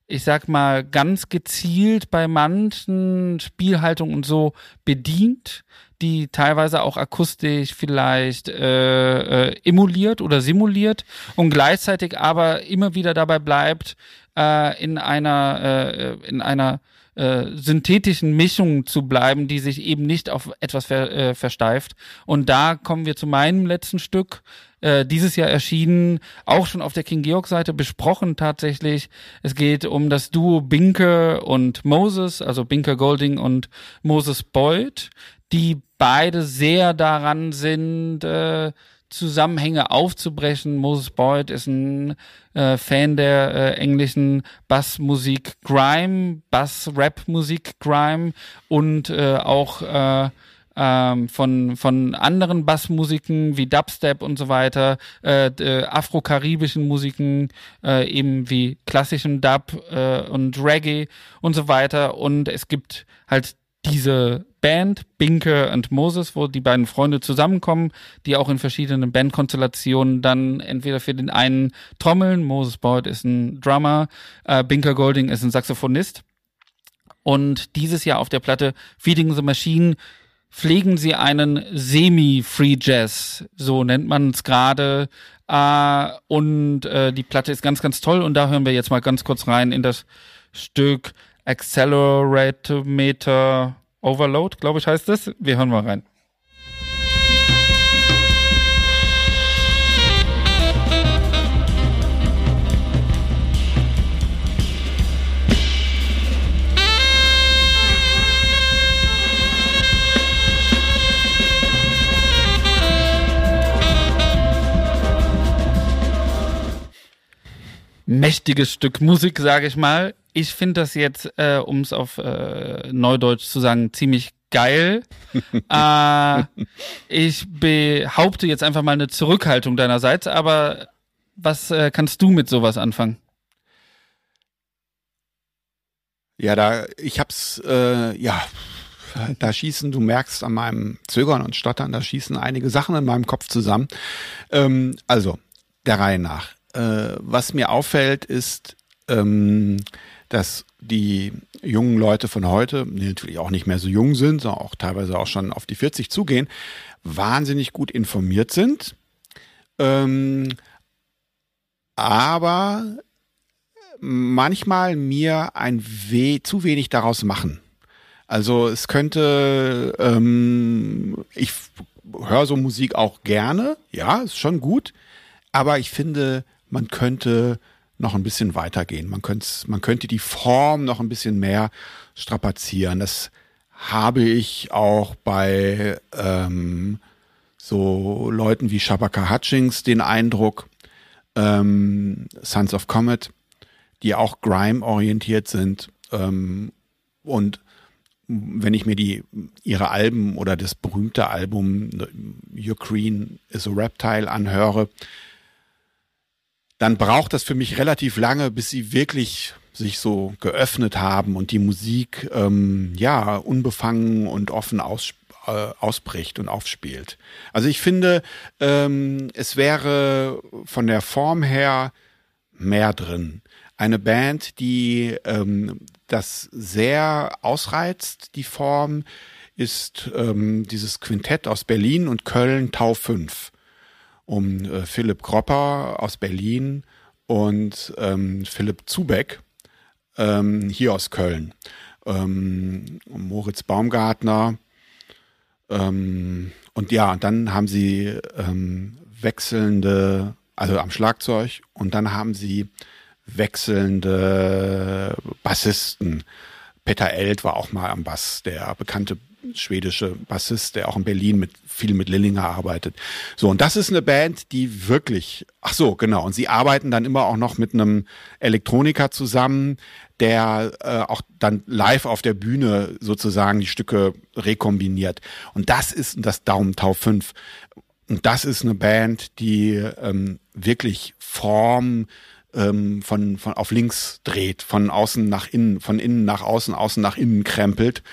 ich sag mal, ganz gezielt bei manchen Spielhaltungen und so bedient die teilweise auch akustisch vielleicht äh, äh, emuliert oder simuliert und gleichzeitig aber immer wieder dabei bleibt, äh, in einer äh, in einer äh, synthetischen Mischung zu bleiben, die sich eben nicht auf etwas ver, äh, versteift. Und da kommen wir zu meinem letzten Stück, äh, dieses Jahr erschienen, auch schon auf der King Georg Seite besprochen tatsächlich. Es geht um das Duo Binke und Moses, also Binke Golding und Moses Boyd, die beide sehr daran sind, äh, Zusammenhänge aufzubrechen. Moses Boyd ist ein äh, Fan der äh, englischen Bassmusik Grime, Bass-Rap-Musik Grime und äh, auch äh, ähm, von, von anderen Bassmusiken wie Dubstep und so weiter, äh, äh, afro-karibischen Musiken, äh, eben wie klassischen Dub äh, und Reggae und so weiter. Und es gibt halt diese Band, Binke und Moses, wo die beiden Freunde zusammenkommen, die auch in verschiedenen Bandkonstellationen dann entweder für den einen trommeln, Moses Boyd ist ein Drummer, äh, Binker Golding ist ein Saxophonist. Und dieses Jahr auf der Platte Feeding the Machine pflegen sie einen Semi-Free Jazz, so nennt man es gerade. Äh, und äh, die Platte ist ganz, ganz toll. Und da hören wir jetzt mal ganz kurz rein in das Stück Acceleratometer Overload, glaube ich, heißt es. Wir hören mal rein. mächtiges Stück Musik, sage ich mal. Ich finde das jetzt, äh, um es auf äh, Neudeutsch zu sagen, ziemlich geil. äh, ich behaupte jetzt einfach mal eine Zurückhaltung deinerseits, aber was äh, kannst du mit sowas anfangen? Ja, da ich hab's äh, ja da schießen, du merkst an meinem Zögern und Stottern, da schießen einige Sachen in meinem Kopf zusammen. Ähm, also, der Reihe nach. Äh, was mir auffällt, ist, ähm, dass die jungen Leute von heute, die natürlich auch nicht mehr so jung sind, sondern auch teilweise auch schon auf die 40 zugehen, wahnsinnig gut informiert sind. Ähm, aber manchmal mir ein weh, zu wenig daraus machen. Also es könnte, ähm, ich höre so Musik auch gerne, ja, ist schon gut, aber ich finde, man könnte noch ein bisschen weitergehen. Man könnte, man könnte die Form noch ein bisschen mehr strapazieren. Das habe ich auch bei ähm, so Leuten wie Shabaka Hutchings den Eindruck, ähm, Sons of Comet, die auch Grime-orientiert sind. Ähm, und wenn ich mir die ihre Alben oder das berühmte Album Your Green is a Reptile anhöre, dann braucht das für mich relativ lange, bis sie wirklich sich so geöffnet haben und die Musik ähm, ja unbefangen und offen aus, äh, ausbricht und aufspielt. Also ich finde, ähm, es wäre von der Form her mehr drin. Eine Band, die ähm, das sehr ausreizt, die Form, ist ähm, dieses Quintett aus Berlin und Köln Tau 5 um äh, Philipp Gropper aus Berlin und ähm, Philipp Zubeck ähm, hier aus Köln. Ähm, Moritz Baumgartner. Ähm, und ja, dann haben sie ähm, wechselnde, also am Schlagzeug, und dann haben sie wechselnde Bassisten. Peter Eld war auch mal am Bass, der bekannte schwedische Bassist, der auch in Berlin mit viel mit Lillinger arbeitet. So, und das ist eine Band, die wirklich, ach so, genau, und sie arbeiten dann immer auch noch mit einem Elektroniker zusammen, der äh, auch dann live auf der Bühne sozusagen die Stücke rekombiniert. Und das ist das Daumentau 5. Und das ist eine Band, die ähm, wirklich Form ähm, von, von auf links dreht, von außen nach innen, von innen nach außen, außen nach innen krempelt.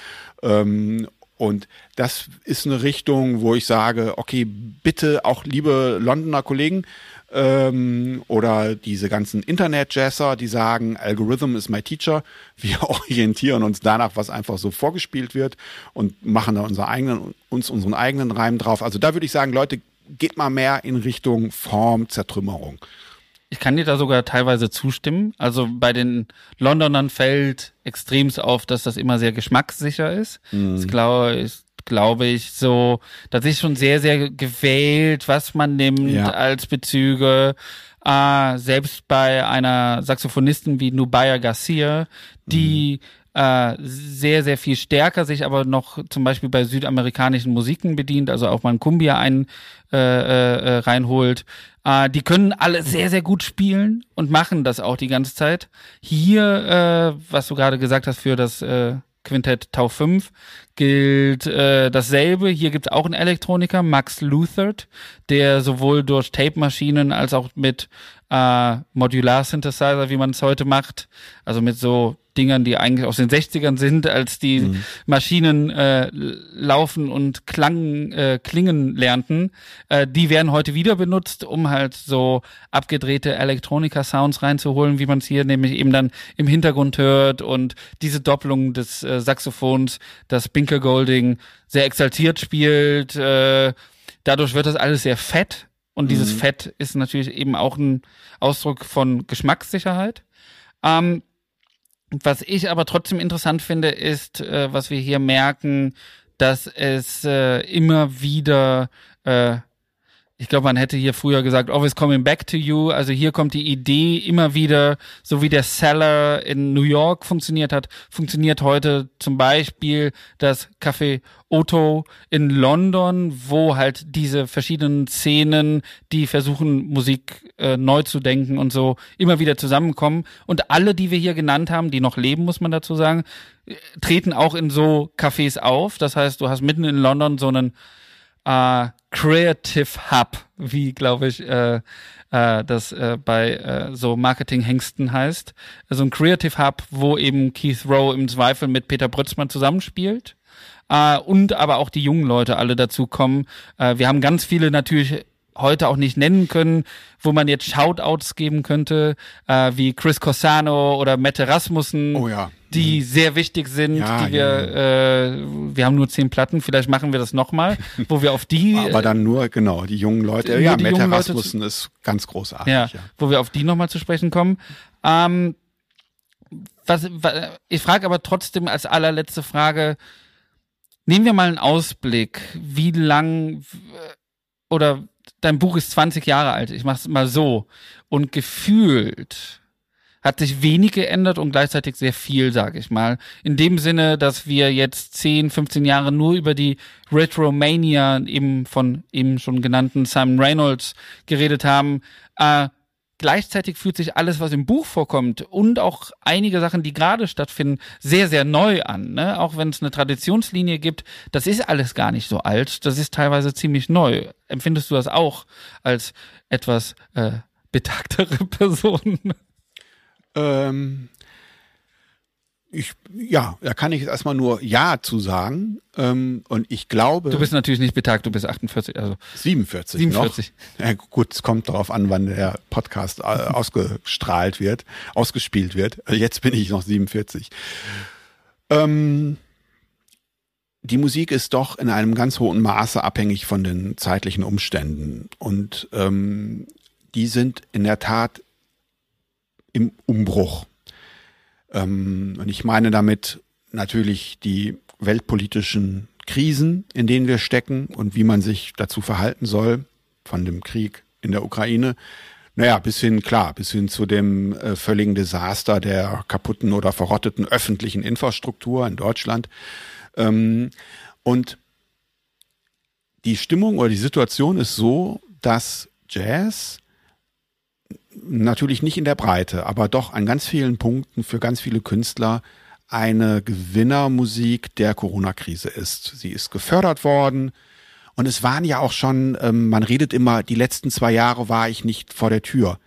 Ähm, und das ist eine Richtung, wo ich sage, okay, bitte auch liebe Londoner Kollegen ähm, oder diese ganzen Internet-Jazzer, die sagen, Algorithm is my teacher. Wir orientieren uns danach, was einfach so vorgespielt wird und machen da unser eigenen, uns unseren eigenen Reim drauf. Also da würde ich sagen, Leute, geht mal mehr in Richtung Form, Zertrümmerung. Ich kann dir da sogar teilweise zustimmen. Also bei den Londonern fällt extremst auf, dass das immer sehr geschmackssicher ist. Mhm. Das glaube ich, glaube ich, so, das ist schon sehr, sehr gewählt, was man nimmt ja. als Bezüge. Äh, selbst bei einer Saxophonistin wie Nubaya Garcia, die mhm äh, sehr, sehr viel stärker sich aber noch zum Beispiel bei südamerikanischen Musiken bedient, also auch mal ein Kumbia ein, äh, äh, reinholt. Äh, die können alle sehr, sehr gut spielen und machen das auch die ganze Zeit. Hier, äh, was du gerade gesagt hast für das äh, Quintett Tau 5 gilt äh, dasselbe. Hier gibt es auch einen Elektroniker, Max Luthert, der sowohl durch Tape-Maschinen als auch mit äh, Modular-Synthesizer, wie man es heute macht, also mit so Dingern, die eigentlich aus den 60ern sind, als die mhm. Maschinen äh, laufen und Klang, äh, klingen lernten, äh, die werden heute wieder benutzt, um halt so abgedrehte Elektronika-Sounds reinzuholen, wie man es hier nämlich eben dann im Hintergrund hört und diese Doppelung des äh, Saxophons, das Binker Golding sehr exaltiert spielt. Äh, dadurch wird das alles sehr fett und dieses mhm. Fett ist natürlich eben auch ein Ausdruck von Geschmackssicherheit. Ähm, was ich aber trotzdem interessant finde, ist, äh, was wir hier merken, dass es äh, immer wieder äh, ich glaube, man hätte hier früher gesagt, always coming back to you. Also hier kommt die Idee immer wieder, so wie der Cellar in New York funktioniert hat, funktioniert heute zum Beispiel das Café Otto in London, wo halt diese verschiedenen Szenen, die versuchen, Musik äh, neu zu denken und so, immer wieder zusammenkommen. Und alle, die wir hier genannt haben, die noch leben, muss man dazu sagen, äh, treten auch in so Cafés auf. Das heißt, du hast mitten in London so einen äh, Creative Hub, wie glaube ich äh, äh, das äh, bei äh, so Marketing-Hengsten heißt. Also ein Creative Hub, wo eben Keith Rowe im Zweifel mit Peter Brützmann zusammenspielt. Äh, und aber auch die jungen Leute alle dazu kommen. Äh, wir haben ganz viele natürlich heute auch nicht nennen können, wo man jetzt Shoutouts geben könnte, äh, wie Chris Corsano oder Mette Rasmussen, oh ja. die mhm. sehr wichtig sind, ja, die wir, ja. äh, wir haben nur zehn Platten, vielleicht machen wir das nochmal, wo wir auf die. Aber dann nur, genau, die jungen Leute, ja, Mette Rasmussen ist ganz großartig. Ja, ja. wo wir auf die nochmal zu sprechen kommen. Ähm, was, was, ich frage aber trotzdem als allerletzte Frage, nehmen wir mal einen Ausblick, wie lang oder dein Buch ist 20 Jahre alt, ich mach's mal so. Und gefühlt hat sich wenig geändert und gleichzeitig sehr viel, sage ich mal. In dem Sinne, dass wir jetzt 10, 15 Jahre nur über die Retromania eben von eben schon genannten Simon Reynolds geredet haben. Äh, Gleichzeitig fühlt sich alles, was im Buch vorkommt und auch einige Sachen, die gerade stattfinden, sehr, sehr neu an. Ne? Auch wenn es eine Traditionslinie gibt, das ist alles gar nicht so alt. Das ist teilweise ziemlich neu. Empfindest du das auch als etwas äh, betagtere Person? Ähm, ich, ja, da kann ich jetzt erstmal nur Ja zu sagen. Ähm, und ich glaube. Du bist natürlich nicht betagt, du bist 48, also. 47. 47. Noch. Ja, gut, es kommt darauf an, wann der Podcast äh, ausgestrahlt wird, ausgespielt wird. Also jetzt bin ich noch 47. Ähm, die Musik ist doch in einem ganz hohen Maße abhängig von den zeitlichen Umständen. Und ähm, die sind in der Tat im Umbruch. Ähm, und ich meine damit natürlich die weltpolitischen Krisen, in denen wir stecken und wie man sich dazu verhalten soll, von dem Krieg in der Ukraine. Naja, bis hin, klar, bis hin zu dem äh, völligen Desaster der kaputten oder verrotteten öffentlichen Infrastruktur in Deutschland. Ähm, und die Stimmung oder die Situation ist so, dass Jazz natürlich nicht in der Breite, aber doch an ganz vielen Punkten für ganz viele Künstler eine Gewinnermusik der Corona-Krise ist. Sie ist gefördert worden und es waren ja auch schon, ähm, man redet immer, die letzten zwei Jahre war ich nicht vor der Tür.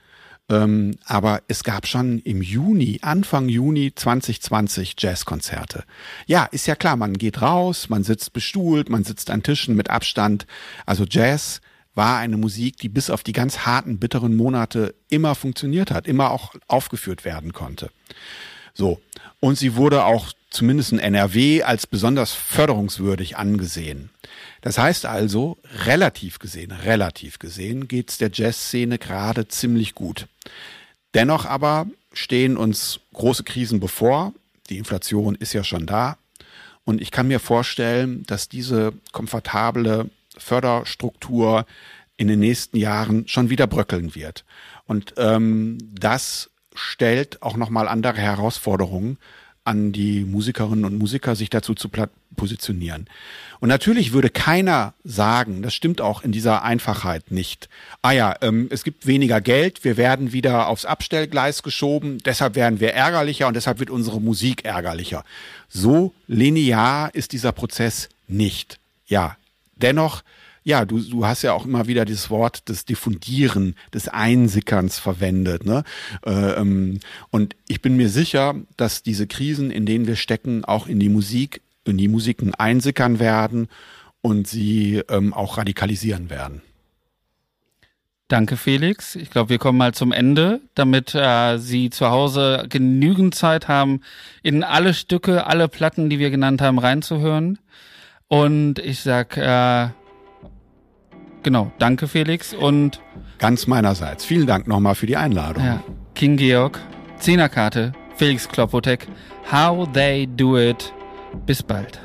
Ähm, aber es gab schon im Juni, Anfang Juni 2020 Jazzkonzerte. Ja, ist ja klar, man geht raus, man sitzt bestuhlt, man sitzt an Tischen mit Abstand. Also Jazz war eine Musik, die bis auf die ganz harten, bitteren Monate immer funktioniert hat, immer auch aufgeführt werden konnte. So. Und sie wurde auch zumindest in NRW als besonders förderungswürdig angesehen. Das heißt also, relativ gesehen, relativ gesehen geht's der Jazzszene gerade ziemlich gut. Dennoch aber stehen uns große Krisen bevor. Die Inflation ist ja schon da. Und ich kann mir vorstellen, dass diese komfortable Förderstruktur in den nächsten Jahren schon wieder bröckeln wird. Und ähm, das stellt auch nochmal andere Herausforderungen an die Musikerinnen und Musiker, sich dazu zu positionieren. Und natürlich würde keiner sagen, das stimmt auch in dieser Einfachheit nicht. Ah ja, ähm, es gibt weniger Geld, wir werden wieder aufs Abstellgleis geschoben, deshalb werden wir ärgerlicher und deshalb wird unsere Musik ärgerlicher. So linear ist dieser Prozess nicht. Ja, dennoch ja, du, du hast ja auch immer wieder dieses Wort des Diffundieren, des Einsickerns verwendet. Ne? Äh, ähm, und ich bin mir sicher, dass diese Krisen, in denen wir stecken, auch in die Musik, in die Musiken einsickern werden und sie ähm, auch radikalisieren werden. Danke, Felix. Ich glaube, wir kommen mal zum Ende, damit äh, Sie zu Hause genügend Zeit haben, in alle Stücke, alle Platten, die wir genannt haben, reinzuhören. Und ich sag äh, genau, danke Felix und ganz meinerseits. Vielen Dank nochmal für die Einladung. Ja, King Georg, Zehnerkarte, Felix Klopotek, How They Do It. Bis bald.